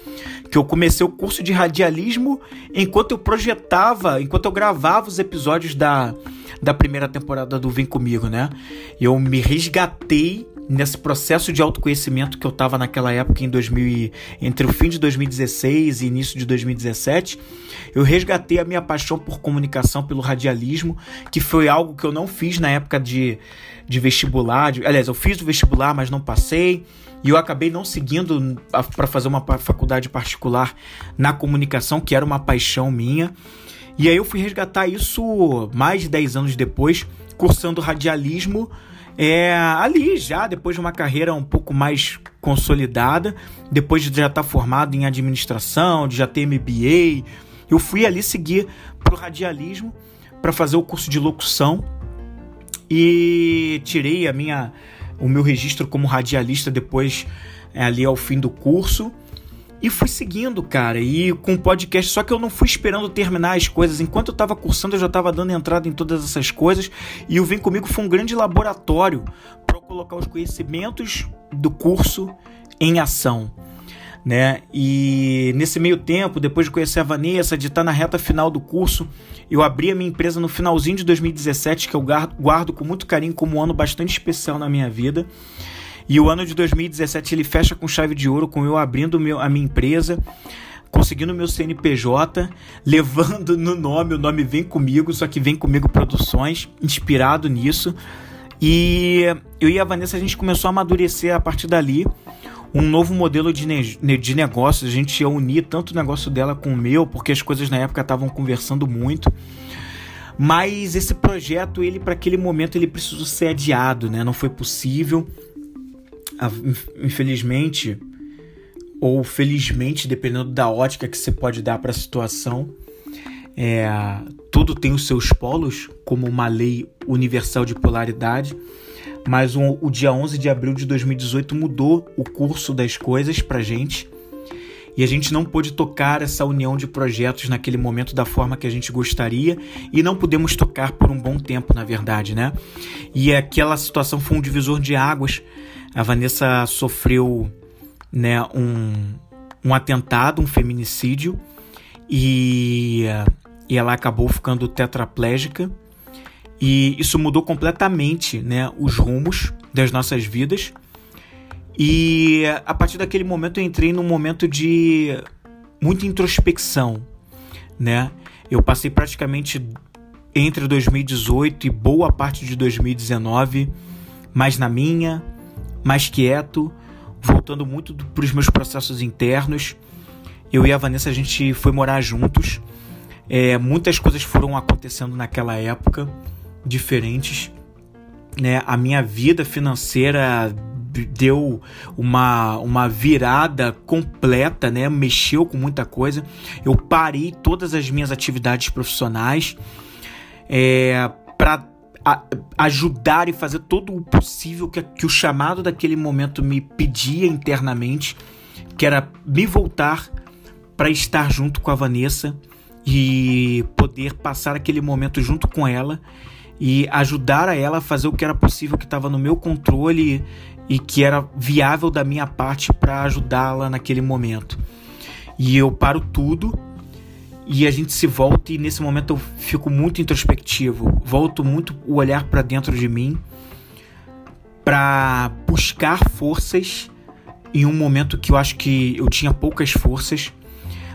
A: que eu comecei o curso de radialismo enquanto eu projetava, enquanto eu gravava os episódios da, da primeira temporada do Vem Comigo, né? Eu me resgatei nesse processo de autoconhecimento que eu estava naquela época em 2000 entre o fim de 2016 e início de 2017, eu resgatei a minha paixão por comunicação, pelo radialismo, que foi algo que eu não fiz na época de, de vestibular. De, aliás, eu fiz o vestibular, mas não passei. E eu acabei não seguindo para fazer uma faculdade particular na comunicação, que era uma paixão minha. E aí eu fui resgatar isso mais de 10 anos depois, cursando radialismo é, ali já, depois de uma carreira um pouco mais consolidada, depois de já estar formado em administração, de já ter MBA, eu fui ali seguir para o radialismo para fazer o curso de locução e tirei a minha, o meu registro como radialista depois é, ali ao fim do curso. E fui seguindo, cara, e com o podcast, só que eu não fui esperando terminar as coisas. Enquanto eu tava cursando, eu já tava dando entrada em todas essas coisas. E o Vem Comigo foi um grande laboratório para colocar os conhecimentos do curso em ação. Né? E nesse meio tempo, depois de conhecer a Vanessa, de estar na reta final do curso, eu abri a minha empresa no finalzinho de 2017, que eu guardo com muito carinho como um ano bastante especial na minha vida. E o ano de 2017 ele fecha com chave de ouro, com eu abrindo meu, a minha empresa, conseguindo meu CNPJ, levando no nome, o nome Vem Comigo, só que Vem Comigo Produções, inspirado nisso. E eu e a Vanessa a gente começou a amadurecer a partir dali um novo modelo de, ne de negócio. A gente ia unir tanto o negócio dela com o meu, porque as coisas na época estavam conversando muito. Mas esse projeto, ele para aquele momento, ele precisou ser adiado, né? Não foi possível infelizmente ou felizmente, dependendo da ótica que você pode dar para a situação, é, tudo tem os seus polos, como uma lei universal de polaridade, mas o, o dia 11 de abril de 2018 mudou o curso das coisas para gente e a gente não pôde tocar essa união de projetos naquele momento da forma que a gente gostaria e não pudemos tocar por um bom tempo, na verdade, né? E aquela situação foi um divisor de águas a Vanessa sofreu né, um, um atentado, um feminicídio, e, e ela acabou ficando tetraplégica. E isso mudou completamente né, os rumos das nossas vidas. E a partir daquele momento eu entrei num momento de muita introspecção, né? Eu passei praticamente entre 2018 e boa parte de 2019 mais na minha, mais quieto, voltando muito para os meus processos internos. Eu e a Vanessa, a gente foi morar juntos. É, muitas coisas foram acontecendo naquela época, diferentes. Né? A minha vida financeira deu uma, uma virada completa, né? mexeu com muita coisa. Eu parei todas as minhas atividades profissionais é, para a, ajudar e fazer todo o possível que, que o chamado daquele momento me pedia internamente, que era me voltar para estar junto com a Vanessa e poder passar aquele momento junto com ela e ajudar a ela a fazer o que era possível, que estava no meu controle e que era viável da minha parte para ajudá-la naquele momento. E eu paro tudo e a gente se volta e nesse momento eu fico muito introspectivo, volto muito o olhar para dentro de mim para buscar forças em um momento que eu acho que eu tinha poucas forças,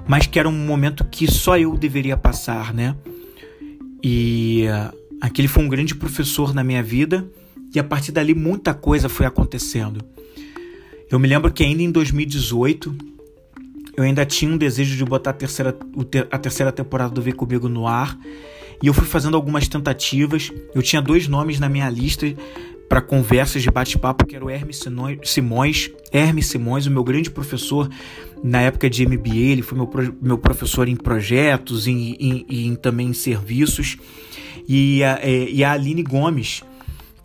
A: mas que era um momento que só eu deveria passar, né? E uh, aquele foi um grande professor na minha vida e a partir dali muita coisa foi acontecendo. Eu me lembro que ainda em 2018 eu ainda tinha um desejo de botar a terceira, a terceira temporada do Vem Comigo no ar. E eu fui fazendo algumas tentativas. Eu tinha dois nomes na minha lista para conversas de bate-papo, que era o Hermes Simões, Hermes Simões, o meu grande professor na época de MBA, ele foi meu, meu professor em projetos e em, também em serviços, e a, é, e a Aline Gomes,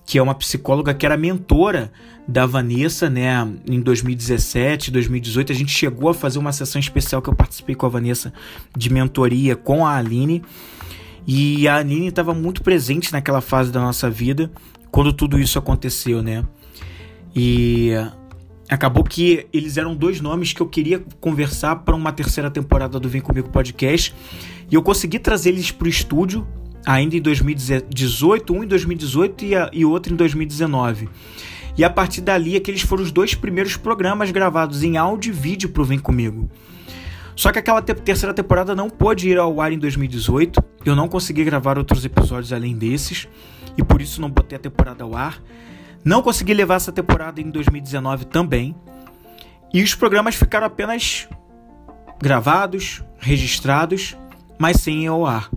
A: que é uma psicóloga que era mentora da Vanessa, né? Em 2017, 2018, a gente chegou a fazer uma sessão especial que eu participei com a Vanessa de mentoria com a Aline. E a Aline estava muito presente naquela fase da nossa vida, quando tudo isso aconteceu, né? E acabou que eles eram dois nomes que eu queria conversar para uma terceira temporada do Vem Comigo Podcast. E eu consegui trazer eles para o estúdio ainda em 2018, um em 2018 e, a, e outro em 2019. E a partir dali, aqueles foram os dois primeiros programas gravados em áudio e vídeo para o Vem Comigo. Só que aquela te terceira temporada não pôde ir ao ar em 2018. Eu não consegui gravar outros episódios além desses. E por isso não botei a temporada ao ar. Não consegui levar essa temporada em 2019 também. E os programas ficaram apenas gravados, registrados, mas sem ir ao ar.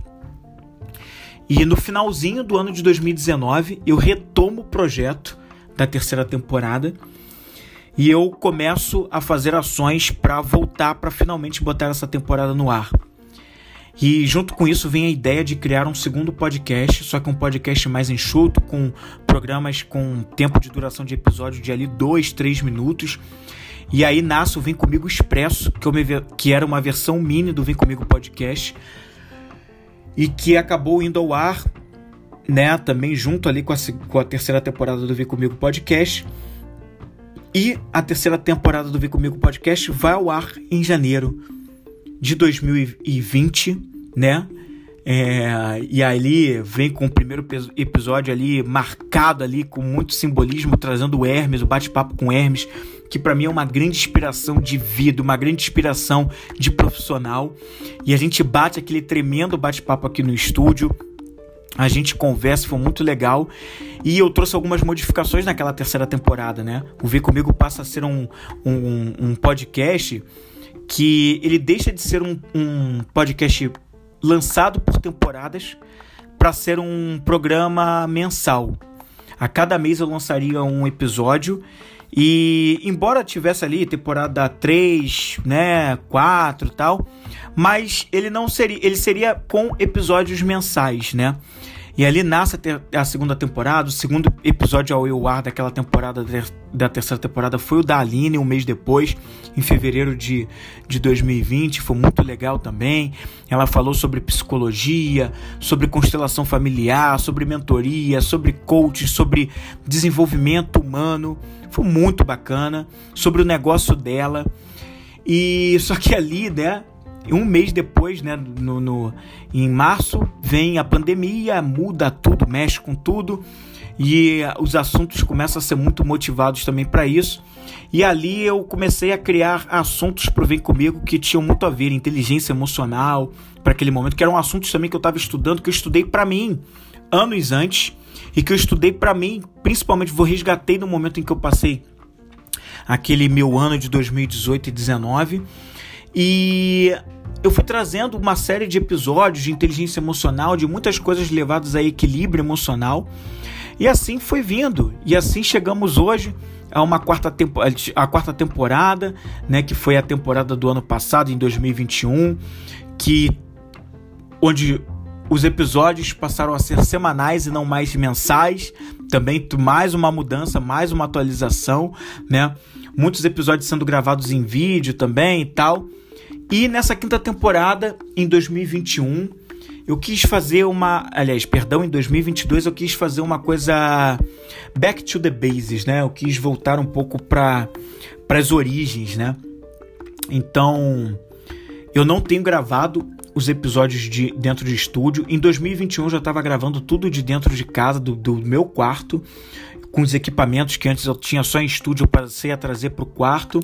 A: E no finalzinho do ano de 2019, eu retomo o projeto da terceira temporada e eu começo a fazer ações para voltar para finalmente botar essa temporada no ar. E junto com isso vem a ideia de criar um segundo podcast, só que um podcast mais enxuto, com programas com tempo de duração de episódio de ali 2, 3 minutos. E aí nasce o Vem Comigo Expresso, que, me, que era uma versão mini do Vem Comigo Podcast, e que acabou indo ao ar, né, também junto ali com a, com a terceira temporada do Vem Comigo Podcast. E a terceira temporada do Vem Comigo Podcast vai ao ar em janeiro de 2020, né? É, e ali vem com o primeiro episódio ali marcado ali com muito simbolismo, trazendo o Hermes, o bate-papo com Hermes, que para mim é uma grande inspiração de vida, uma grande inspiração de profissional. E a gente bate aquele tremendo bate-papo aqui no estúdio. A gente conversa, foi muito legal. E eu trouxe algumas modificações naquela terceira temporada, né? O Vem Comigo passa a ser um, um, um podcast que ele deixa de ser um, um podcast lançado por temporadas para ser um programa mensal. A cada mês eu lançaria um episódio e embora tivesse ali temporada 3, né, 4 tal, mas ele não seria, ele seria com episódios mensais, né? E ali nasce a, segunda temporada. O segundo episódio ao eu ar daquela temporada, da terceira temporada, foi o da Aline, um mês depois, em fevereiro de, de 2020. Foi muito legal também. Ela falou sobre psicologia, sobre constelação familiar, sobre mentoria, sobre coach, sobre desenvolvimento humano. Foi muito bacana. Sobre o negócio dela. E só que ali, né? Um mês depois, né, no, no, em março, vem a pandemia, muda tudo, mexe com tudo e os assuntos começam a ser muito motivados também para isso. E ali eu comecei a criar assuntos para Vem Comigo que tinham muito a ver, inteligência emocional, para aquele momento, que eram assuntos também que eu estava estudando, que eu estudei para mim anos antes e que eu estudei para mim, principalmente vou resgatei no momento em que eu passei aquele meu ano de 2018 e 2019. E eu fui trazendo uma série de episódios de inteligência emocional, de muitas coisas levadas a equilíbrio emocional. E assim foi vindo. E assim chegamos hoje a uma quarta, tempo, a quarta temporada, né, que foi a temporada do ano passado, em 2021, que onde os episódios passaram a ser semanais e não mais mensais. Também mais uma mudança, mais uma atualização, né? Muitos episódios sendo gravados em vídeo também e tal. E nessa quinta temporada, em 2021, eu quis fazer uma. Aliás, perdão, em 2022 eu quis fazer uma coisa. Back to the bases, né? Eu quis voltar um pouco para as origens, né? Então, eu não tenho gravado os episódios de dentro de estúdio. Em 2021 eu já estava gravando tudo de dentro de casa, do, do meu quarto, com os equipamentos que antes eu tinha só em estúdio, eu passei a trazer para o quarto.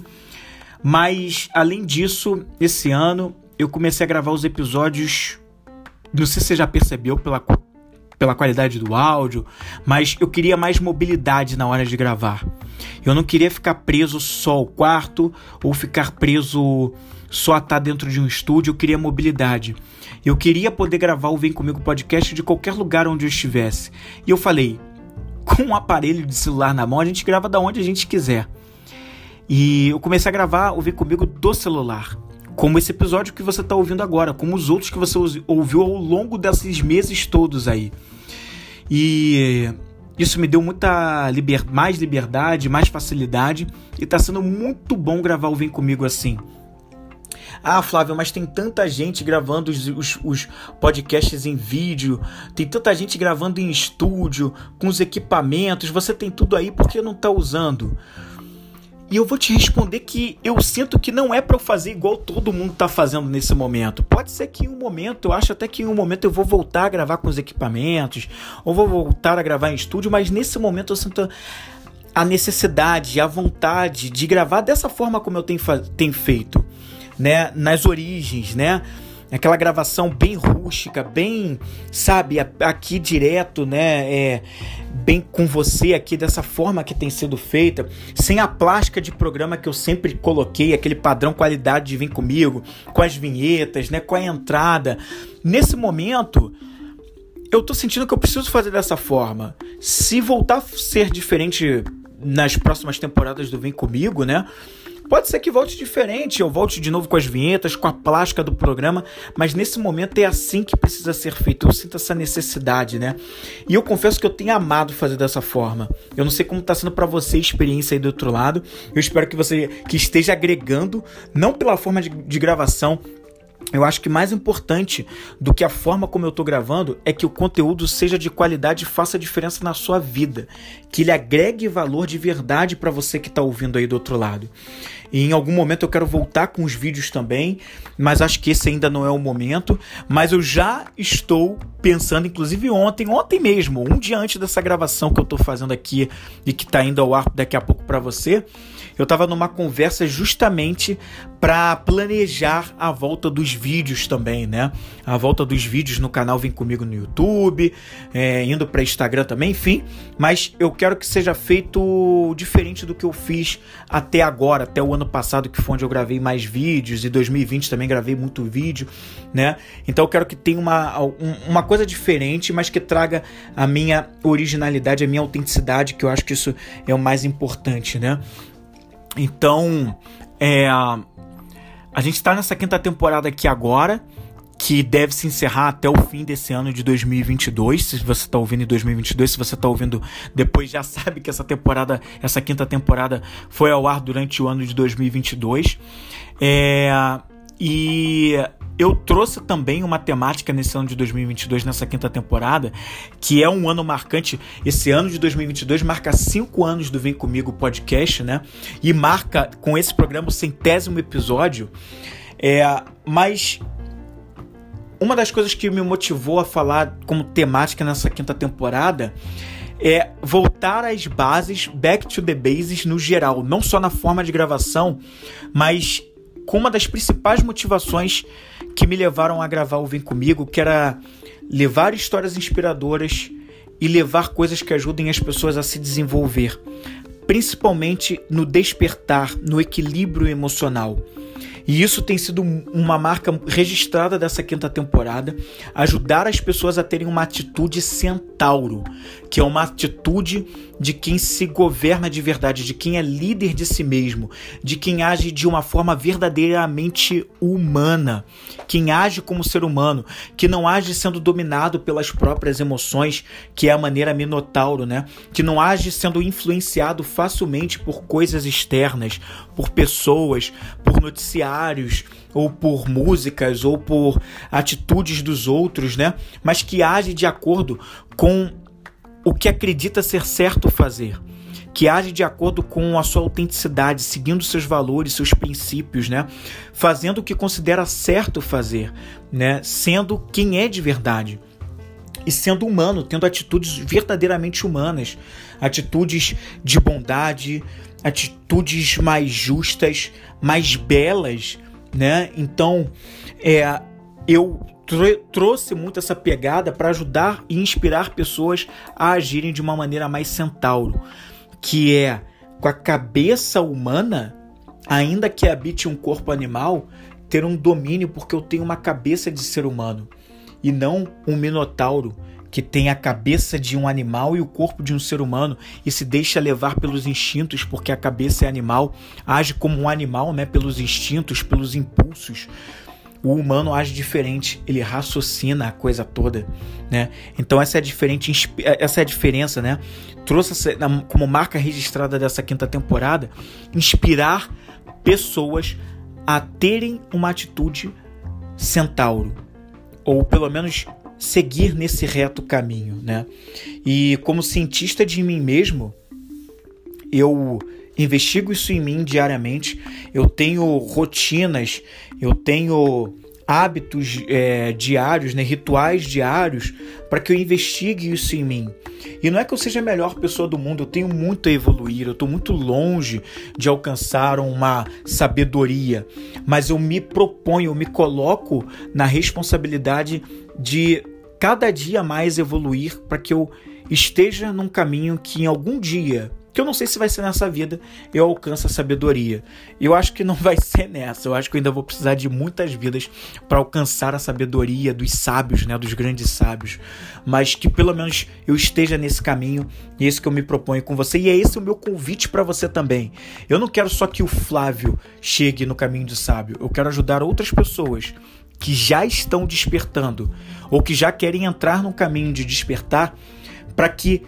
A: Mas, além disso, esse ano eu comecei a gravar os episódios. Não sei se você já percebeu pela, pela qualidade do áudio, mas eu queria mais mobilidade na hora de gravar. Eu não queria ficar preso só ao quarto ou ficar preso só a estar dentro de um estúdio, eu queria mobilidade. Eu queria poder gravar o Vem Comigo podcast de qualquer lugar onde eu estivesse. E eu falei, com um aparelho de celular na mão, a gente grava da onde a gente quiser. E eu comecei a gravar, ouvir comigo do celular. Como esse episódio que você está ouvindo agora, como os outros que você ouviu ao longo desses meses todos aí. E isso me deu muita liber... mais liberdade, mais facilidade e está sendo muito bom gravar o Vem Comigo assim. Ah, Flávio, mas tem tanta gente gravando os, os, os, podcasts em vídeo, tem tanta gente gravando em estúdio, com os equipamentos, você tem tudo aí, por que não está usando? E eu vou te responder que eu sinto que não é para eu fazer igual todo mundo tá fazendo nesse momento. Pode ser que em um momento, eu acho até que em um momento eu vou voltar a gravar com os equipamentos, ou vou voltar a gravar em estúdio, mas nesse momento eu sinto a necessidade, a vontade de gravar dessa forma como eu tenho, tenho feito, né? Nas origens, né? aquela gravação bem rústica, bem, sabe, aqui direto, né, é, bem com você aqui dessa forma que tem sido feita, sem a plástica de programa que eu sempre coloquei, aquele padrão qualidade de vir comigo, com as vinhetas, né, com a entrada. Nesse momento, eu tô sentindo que eu preciso fazer dessa forma. Se voltar a ser diferente nas próximas temporadas do Vem Comigo, né? Pode ser que volte diferente, eu volte de novo com as vinhetas, com a plástica do programa, mas nesse momento é assim que precisa ser feito. Eu sinto essa necessidade, né? E eu confesso que eu tenho amado fazer dessa forma. Eu não sei como está sendo para você a experiência aí do outro lado. Eu espero que você que esteja agregando, não pela forma de, de gravação, eu acho que mais importante do que a forma como eu estou gravando é que o conteúdo seja de qualidade e faça diferença na sua vida, que ele agregue valor de verdade para você que está ouvindo aí do outro lado. E em algum momento eu quero voltar com os vídeos também, mas acho que esse ainda não é o momento. Mas eu já estou pensando, inclusive ontem, ontem mesmo, um dia antes dessa gravação que eu estou fazendo aqui e que está indo ao ar daqui a pouco para você, eu estava numa conversa justamente para planejar a volta dos vídeos também, né? A volta dos vídeos no canal Vem Comigo no YouTube, é, indo para Instagram também, enfim. Mas eu quero que seja feito diferente do que eu fiz até agora, até o ano passado, que foi onde eu gravei mais vídeos, e 2020 também gravei muito vídeo, né? Então eu quero que tenha uma, uma coisa diferente, mas que traga a minha originalidade, a minha autenticidade, que eu acho que isso é o mais importante, né? Então, é, a gente está nessa quinta temporada aqui agora, que deve se encerrar até o fim desse ano de 2022. Se você está ouvindo em 2022, se você está ouvindo depois, já sabe que essa temporada, essa quinta temporada, foi ao ar durante o ano de 2022. É, e eu trouxe também uma temática nesse ano de 2022, nessa quinta temporada, que é um ano marcante. Esse ano de 2022 marca cinco anos do Vem Comigo podcast, né? E marca com esse programa o centésimo episódio. É, mas uma das coisas que me motivou a falar como temática nessa quinta temporada é voltar às bases, back to the bases no geral, não só na forma de gravação, mas com uma das principais motivações que me levaram a gravar o Vem Comigo, que era levar histórias inspiradoras e levar coisas que ajudem as pessoas a se desenvolver, principalmente no despertar, no equilíbrio emocional. E isso tem sido uma marca registrada dessa quinta temporada, ajudar as pessoas a terem uma atitude centauro, que é uma atitude de quem se governa de verdade, de quem é líder de si mesmo, de quem age de uma forma verdadeiramente humana, quem age como ser humano, que não age sendo dominado pelas próprias emoções, que é a maneira minotauro, né? Que não age sendo influenciado facilmente por coisas externas, por pessoas, por noticiários, ou por músicas, ou por atitudes dos outros, né? Mas que age de acordo com o que acredita ser certo fazer, que age de acordo com a sua autenticidade, seguindo seus valores, seus princípios, né? Fazendo o que considera certo fazer, né? Sendo quem é de verdade e sendo humano, tendo atitudes verdadeiramente humanas, atitudes de bondade, atitudes mais justas, mais belas, né? Então, é, eu trouxe muito essa pegada para ajudar e inspirar pessoas a agirem de uma maneira mais centauro, que é com a cabeça humana, ainda que habite um corpo animal, ter um domínio porque eu tenho uma cabeça de ser humano e não um minotauro que tem a cabeça de um animal e o corpo de um ser humano e se deixa levar pelos instintos porque a cabeça é animal, age como um animal, né, pelos instintos, pelos impulsos. O humano age diferente, ele raciocina a coisa toda, né? Então essa é a diferente, essa é a diferença, né? Trouxe como marca registrada dessa quinta temporada inspirar pessoas a terem uma atitude centauro, ou pelo menos seguir nesse reto caminho, né? E como cientista de mim mesmo, eu investigo isso em mim diariamente. Eu tenho rotinas, eu tenho hábitos é, diários, né, rituais diários, para que eu investigue isso em mim. E não é que eu seja a melhor pessoa do mundo, eu tenho muito a evoluir, eu estou muito longe de alcançar uma sabedoria, mas eu me proponho, eu me coloco na responsabilidade de cada dia mais evoluir para que eu esteja num caminho que em algum dia que eu não sei se vai ser nessa vida eu alcance a sabedoria. Eu acho que não vai ser nessa. Eu acho que eu ainda vou precisar de muitas vidas para alcançar a sabedoria dos sábios, né, dos grandes sábios. Mas que pelo menos eu esteja nesse caminho e é isso que eu me proponho com você e é esse o meu convite para você também. Eu não quero só que o Flávio chegue no caminho do sábio. Eu quero ajudar outras pessoas que já estão despertando ou que já querem entrar no caminho de despertar para que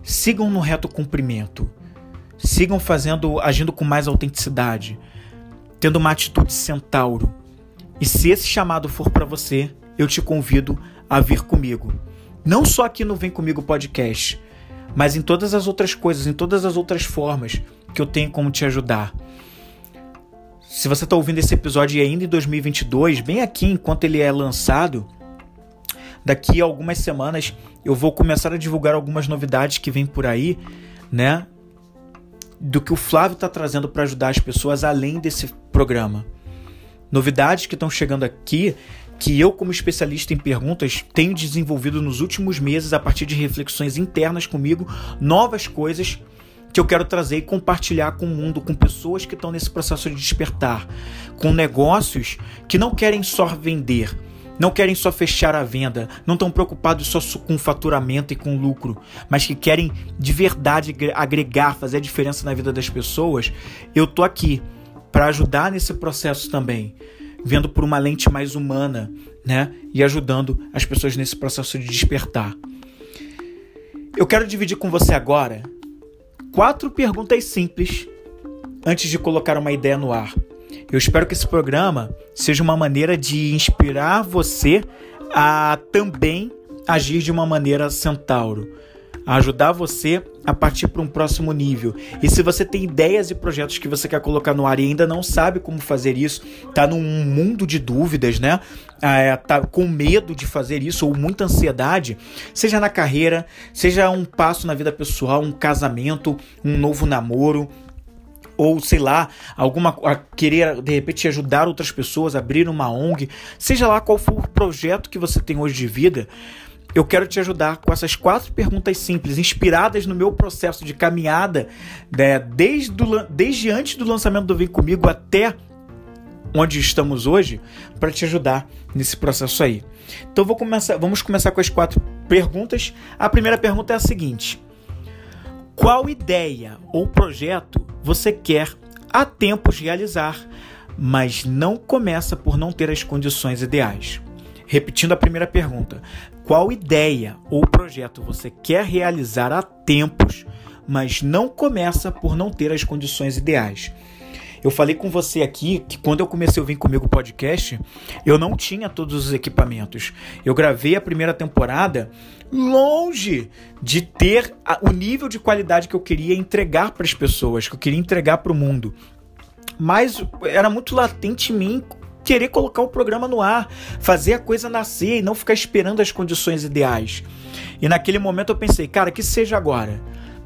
A: sigam no reto cumprimento, sigam fazendo, agindo com mais autenticidade, tendo uma atitude centauro. E se esse chamado for para você, eu te convido a vir comigo. Não só aqui no Vem Comigo Podcast, mas em todas as outras coisas, em todas as outras formas que eu tenho como te ajudar. Se você está ouvindo esse episódio ainda em 2022, bem aqui enquanto ele é lançado, daqui a algumas semanas eu vou começar a divulgar algumas novidades que vêm por aí, né? Do que o Flávio está trazendo para ajudar as pessoas além desse programa. Novidades que estão chegando aqui que eu, como especialista em perguntas, tenho desenvolvido nos últimos meses a partir de reflexões internas comigo, novas coisas que eu quero trazer e compartilhar com o mundo, com pessoas que estão nesse processo de despertar, com negócios que não querem só vender, não querem só fechar a venda, não estão preocupados só com faturamento e com lucro, mas que querem de verdade agregar, fazer a diferença na vida das pessoas, eu tô aqui para ajudar nesse processo também, vendo por uma lente mais humana, né? E ajudando as pessoas nesse processo de despertar. Eu quero dividir com você agora quatro perguntas simples antes de colocar uma ideia no ar. Eu espero que esse programa seja uma maneira de inspirar você a também agir de uma maneira centauro, a ajudar você a partir para um próximo nível. E se você tem ideias e projetos que você quer colocar no ar e ainda não sabe como fazer isso, tá num mundo de dúvidas, né? É, tá com medo de fazer isso ou muita ansiedade, seja na carreira, seja um passo na vida pessoal, um casamento, um novo namoro, ou sei lá, alguma querer de repente ajudar outras pessoas, abrir uma ONG, seja lá qual for o projeto que você tem hoje de vida, eu quero te ajudar com essas quatro perguntas simples, inspiradas no meu processo de caminhada, né, desde, do, desde antes do lançamento do Vem Comigo até onde estamos hoje, para te ajudar nesse processo aí. Então vou começar, vamos começar com as quatro perguntas. A primeira pergunta é a seguinte: qual ideia ou projeto você quer há tempos realizar, mas não começa por não ter as condições ideais? Repetindo a primeira pergunta: qual ideia ou projeto você quer realizar há tempos, mas não começa por não ter as condições ideais? Eu falei com você aqui que quando eu comecei a vir comigo podcast, eu não tinha todos os equipamentos. Eu gravei a primeira temporada longe de ter o nível de qualidade que eu queria entregar para as pessoas, que eu queria entregar para o mundo. Mas era muito latente em mim querer colocar o programa no ar, fazer a coisa nascer e não ficar esperando as condições ideais. E naquele momento eu pensei, cara, que seja agora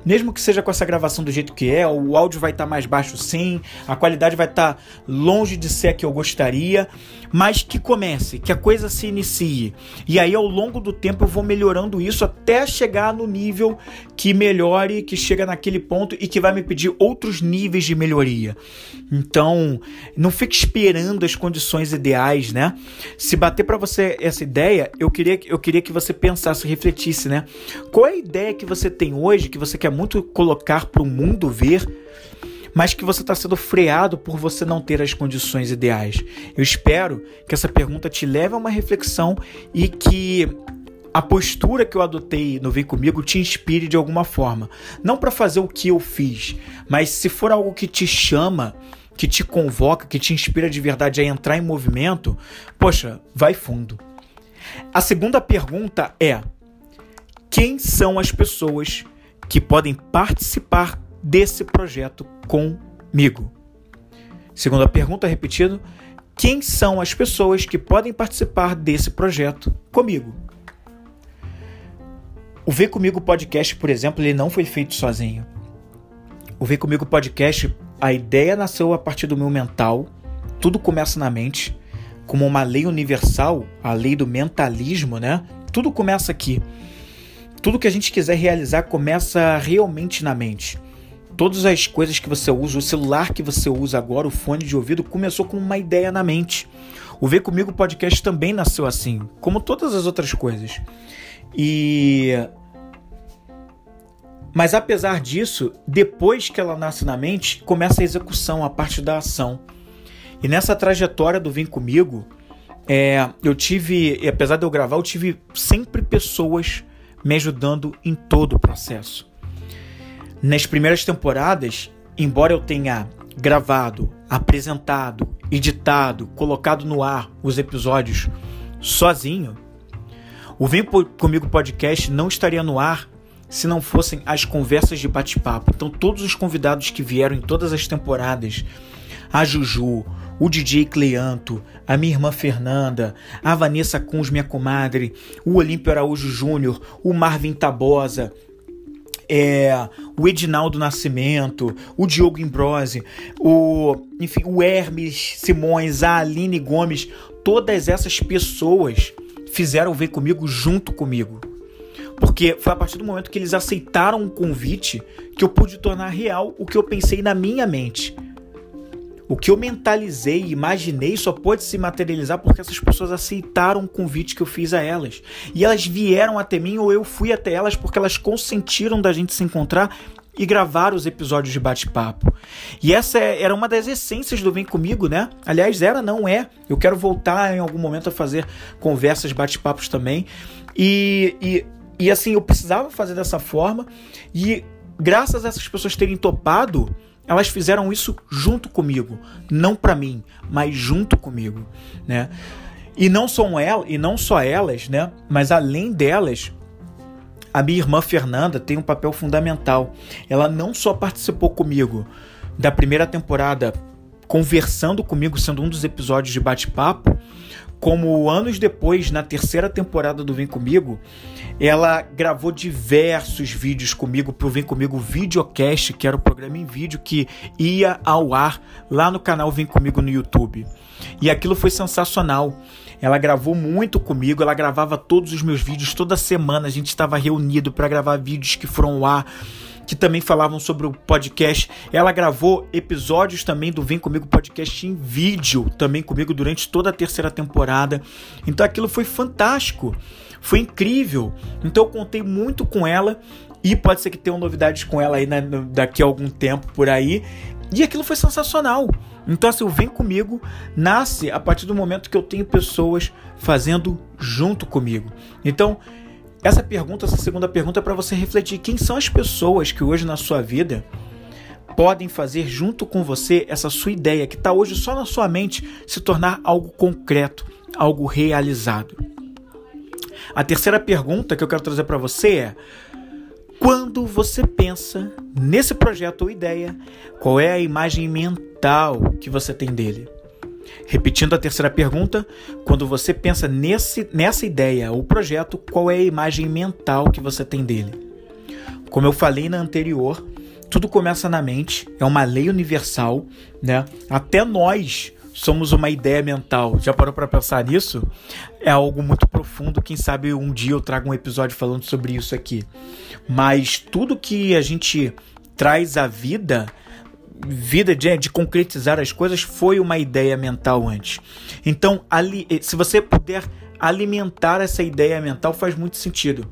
A: mesmo que seja com essa gravação do jeito que é, o áudio vai estar tá mais baixo sim, a qualidade vai estar tá longe de ser a que eu gostaria, mas que comece, que a coisa se inicie. E aí ao longo do tempo eu vou melhorando isso até chegar no nível que melhore, que chega naquele ponto e que vai me pedir outros níveis de melhoria. Então, não fique esperando as condições ideais, né? Se bater para você essa ideia, eu queria, eu queria que você pensasse, refletisse, né? Qual é a ideia que você tem hoje que você quer muito colocar para o mundo ver, mas que você está sendo freado por você não ter as condições ideais. Eu espero que essa pergunta te leve a uma reflexão e que a postura que eu adotei no Vem Comigo te inspire de alguma forma. Não para fazer o que eu fiz, mas se for algo que te chama, que te convoca, que te inspira de verdade a entrar em movimento, poxa, vai fundo. A segunda pergunta é: quem são as pessoas que podem participar desse projeto comigo? Segunda pergunta, repetido: quem são as pessoas que podem participar desse projeto comigo? O Vem Comigo Podcast, por exemplo, ele não foi feito sozinho. O Vem Comigo Podcast, a ideia nasceu a partir do meu mental, tudo começa na mente, como uma lei universal, a lei do mentalismo, né? Tudo começa aqui. Tudo que a gente quiser realizar começa realmente na mente. Todas as coisas que você usa, o celular que você usa agora, o fone de ouvido, começou com uma ideia na mente. O Vem Comigo Podcast também nasceu assim, como todas as outras coisas. E mas apesar disso, depois que ela nasce na mente, começa a execução, a parte da ação. E nessa trajetória do Vem Comigo, é, eu tive, apesar de eu gravar, eu tive sempre pessoas me ajudando em todo o processo. Nas primeiras temporadas, embora eu tenha gravado, apresentado, editado, colocado no ar os episódios sozinho, o Vem Comigo Podcast não estaria no ar se não fossem as conversas de bate-papo. Então, todos os convidados que vieram em todas as temporadas, a Juju, o DJ Cleanto, a minha irmã Fernanda, a Vanessa Kunz, minha comadre, o Olímpio Araújo Júnior, o Marvin Tabosa, é, o Edinaldo Nascimento, o Diogo Imbrose, o, enfim, o Hermes Simões, a Aline Gomes, todas essas pessoas fizeram ver comigo junto comigo. Porque foi a partir do momento que eles aceitaram o um convite que eu pude tornar real o que eu pensei na minha mente. O que eu mentalizei, imaginei, só pode se materializar porque essas pessoas aceitaram o convite que eu fiz a elas. E elas vieram até mim ou eu fui até elas porque elas consentiram da gente se encontrar e gravar os episódios de bate-papo. E essa é, era uma das essências do Vem Comigo, né? Aliás, era, não é. Eu quero voltar em algum momento a fazer conversas, bate-papos também. E, e, e assim, eu precisava fazer dessa forma. E graças a essas pessoas terem topado, elas fizeram isso junto comigo, não para mim, mas junto comigo, né? E não são elas, e não só elas, né? Mas além delas, a minha irmã Fernanda tem um papel fundamental. Ela não só participou comigo da primeira temporada, conversando comigo, sendo um dos episódios de bate-papo, como anos depois, na terceira temporada do Vem Comigo, ela gravou diversos vídeos comigo para o Vem Comigo Videocast, que era o programa em vídeo que ia ao ar lá no canal Vem Comigo no YouTube. E aquilo foi sensacional. Ela gravou muito comigo, ela gravava todos os meus vídeos, toda semana a gente estava reunido para gravar vídeos que foram ao ar que também falavam sobre o podcast. Ela gravou episódios também do Vem Comigo Podcast em vídeo, também comigo durante toda a terceira temporada. Então aquilo foi fantástico, foi incrível. Então eu contei muito com ela e pode ser que tenham novidades com ela aí né, daqui a algum tempo por aí. E aquilo foi sensacional. Então, assim, o Vem Comigo nasce a partir do momento que eu tenho pessoas fazendo junto comigo. Então, essa pergunta, essa segunda pergunta é para você refletir quem são as pessoas que hoje na sua vida podem fazer junto com você essa sua ideia que está hoje só na sua mente se tornar algo concreto, algo realizado. A terceira pergunta que eu quero trazer para você é: quando você pensa nesse projeto ou ideia, qual é a imagem mental que você tem dele? Repetindo a terceira pergunta, quando você pensa nesse, nessa ideia ou projeto, qual é a imagem mental que você tem dele? Como eu falei na anterior, tudo começa na mente, é uma lei universal, né? Até nós somos uma ideia mental. Já parou para pensar nisso? É algo muito profundo. Quem sabe um dia eu trago um episódio falando sobre isso aqui. Mas tudo que a gente traz à vida vida de, de concretizar as coisas foi uma ideia mental antes. Então, ali, eh, se você puder alimentar essa ideia mental, faz muito sentido.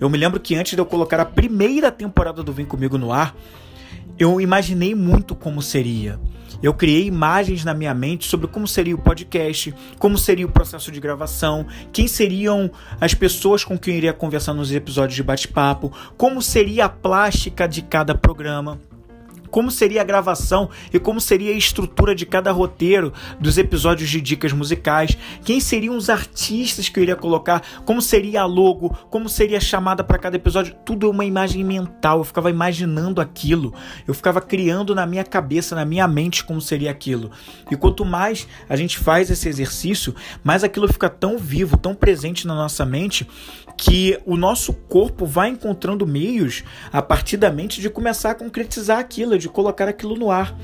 A: Eu me lembro que antes de eu colocar a primeira temporada do Vem Comigo no ar, eu imaginei muito como seria. Eu criei imagens na minha mente sobre como seria o podcast, como seria o processo de gravação, quem seriam as pessoas com quem eu iria conversar nos episódios de bate-papo, como seria a plástica de cada programa como seria a gravação e como seria a estrutura de cada roteiro dos episódios de dicas musicais, quem seriam os artistas que eu iria colocar, como seria a logo, como seria a chamada para cada episódio, tudo é uma imagem mental. Eu ficava imaginando aquilo, eu ficava criando na minha cabeça, na minha mente como seria aquilo. E quanto mais a gente faz esse exercício, mais aquilo fica tão vivo, tão presente na nossa mente que o nosso corpo vai encontrando meios a partir da mente de começar a concretizar aquilo, de colocar aquilo no ar.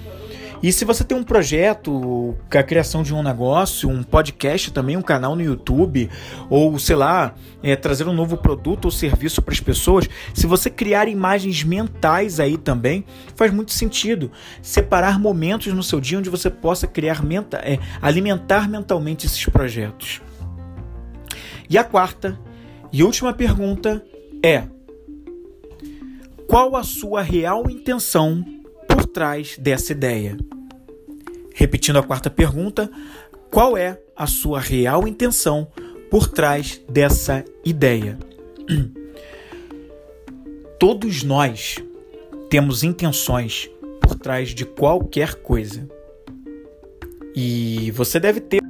A: E se você tem um projeto, a criação de um negócio, um podcast também, um canal no YouTube, ou sei lá, é, trazer um novo produto ou serviço para as pessoas, se você criar imagens mentais aí também, faz muito sentido. Separar momentos no seu dia onde você possa criar, menta, é, alimentar mentalmente esses projetos. E a quarta e última pergunta é: qual a sua real intenção por trás dessa ideia? Repetindo a quarta pergunta, qual é a sua real intenção por trás dessa ideia? Todos nós temos intenções por trás de qualquer coisa. E você deve ter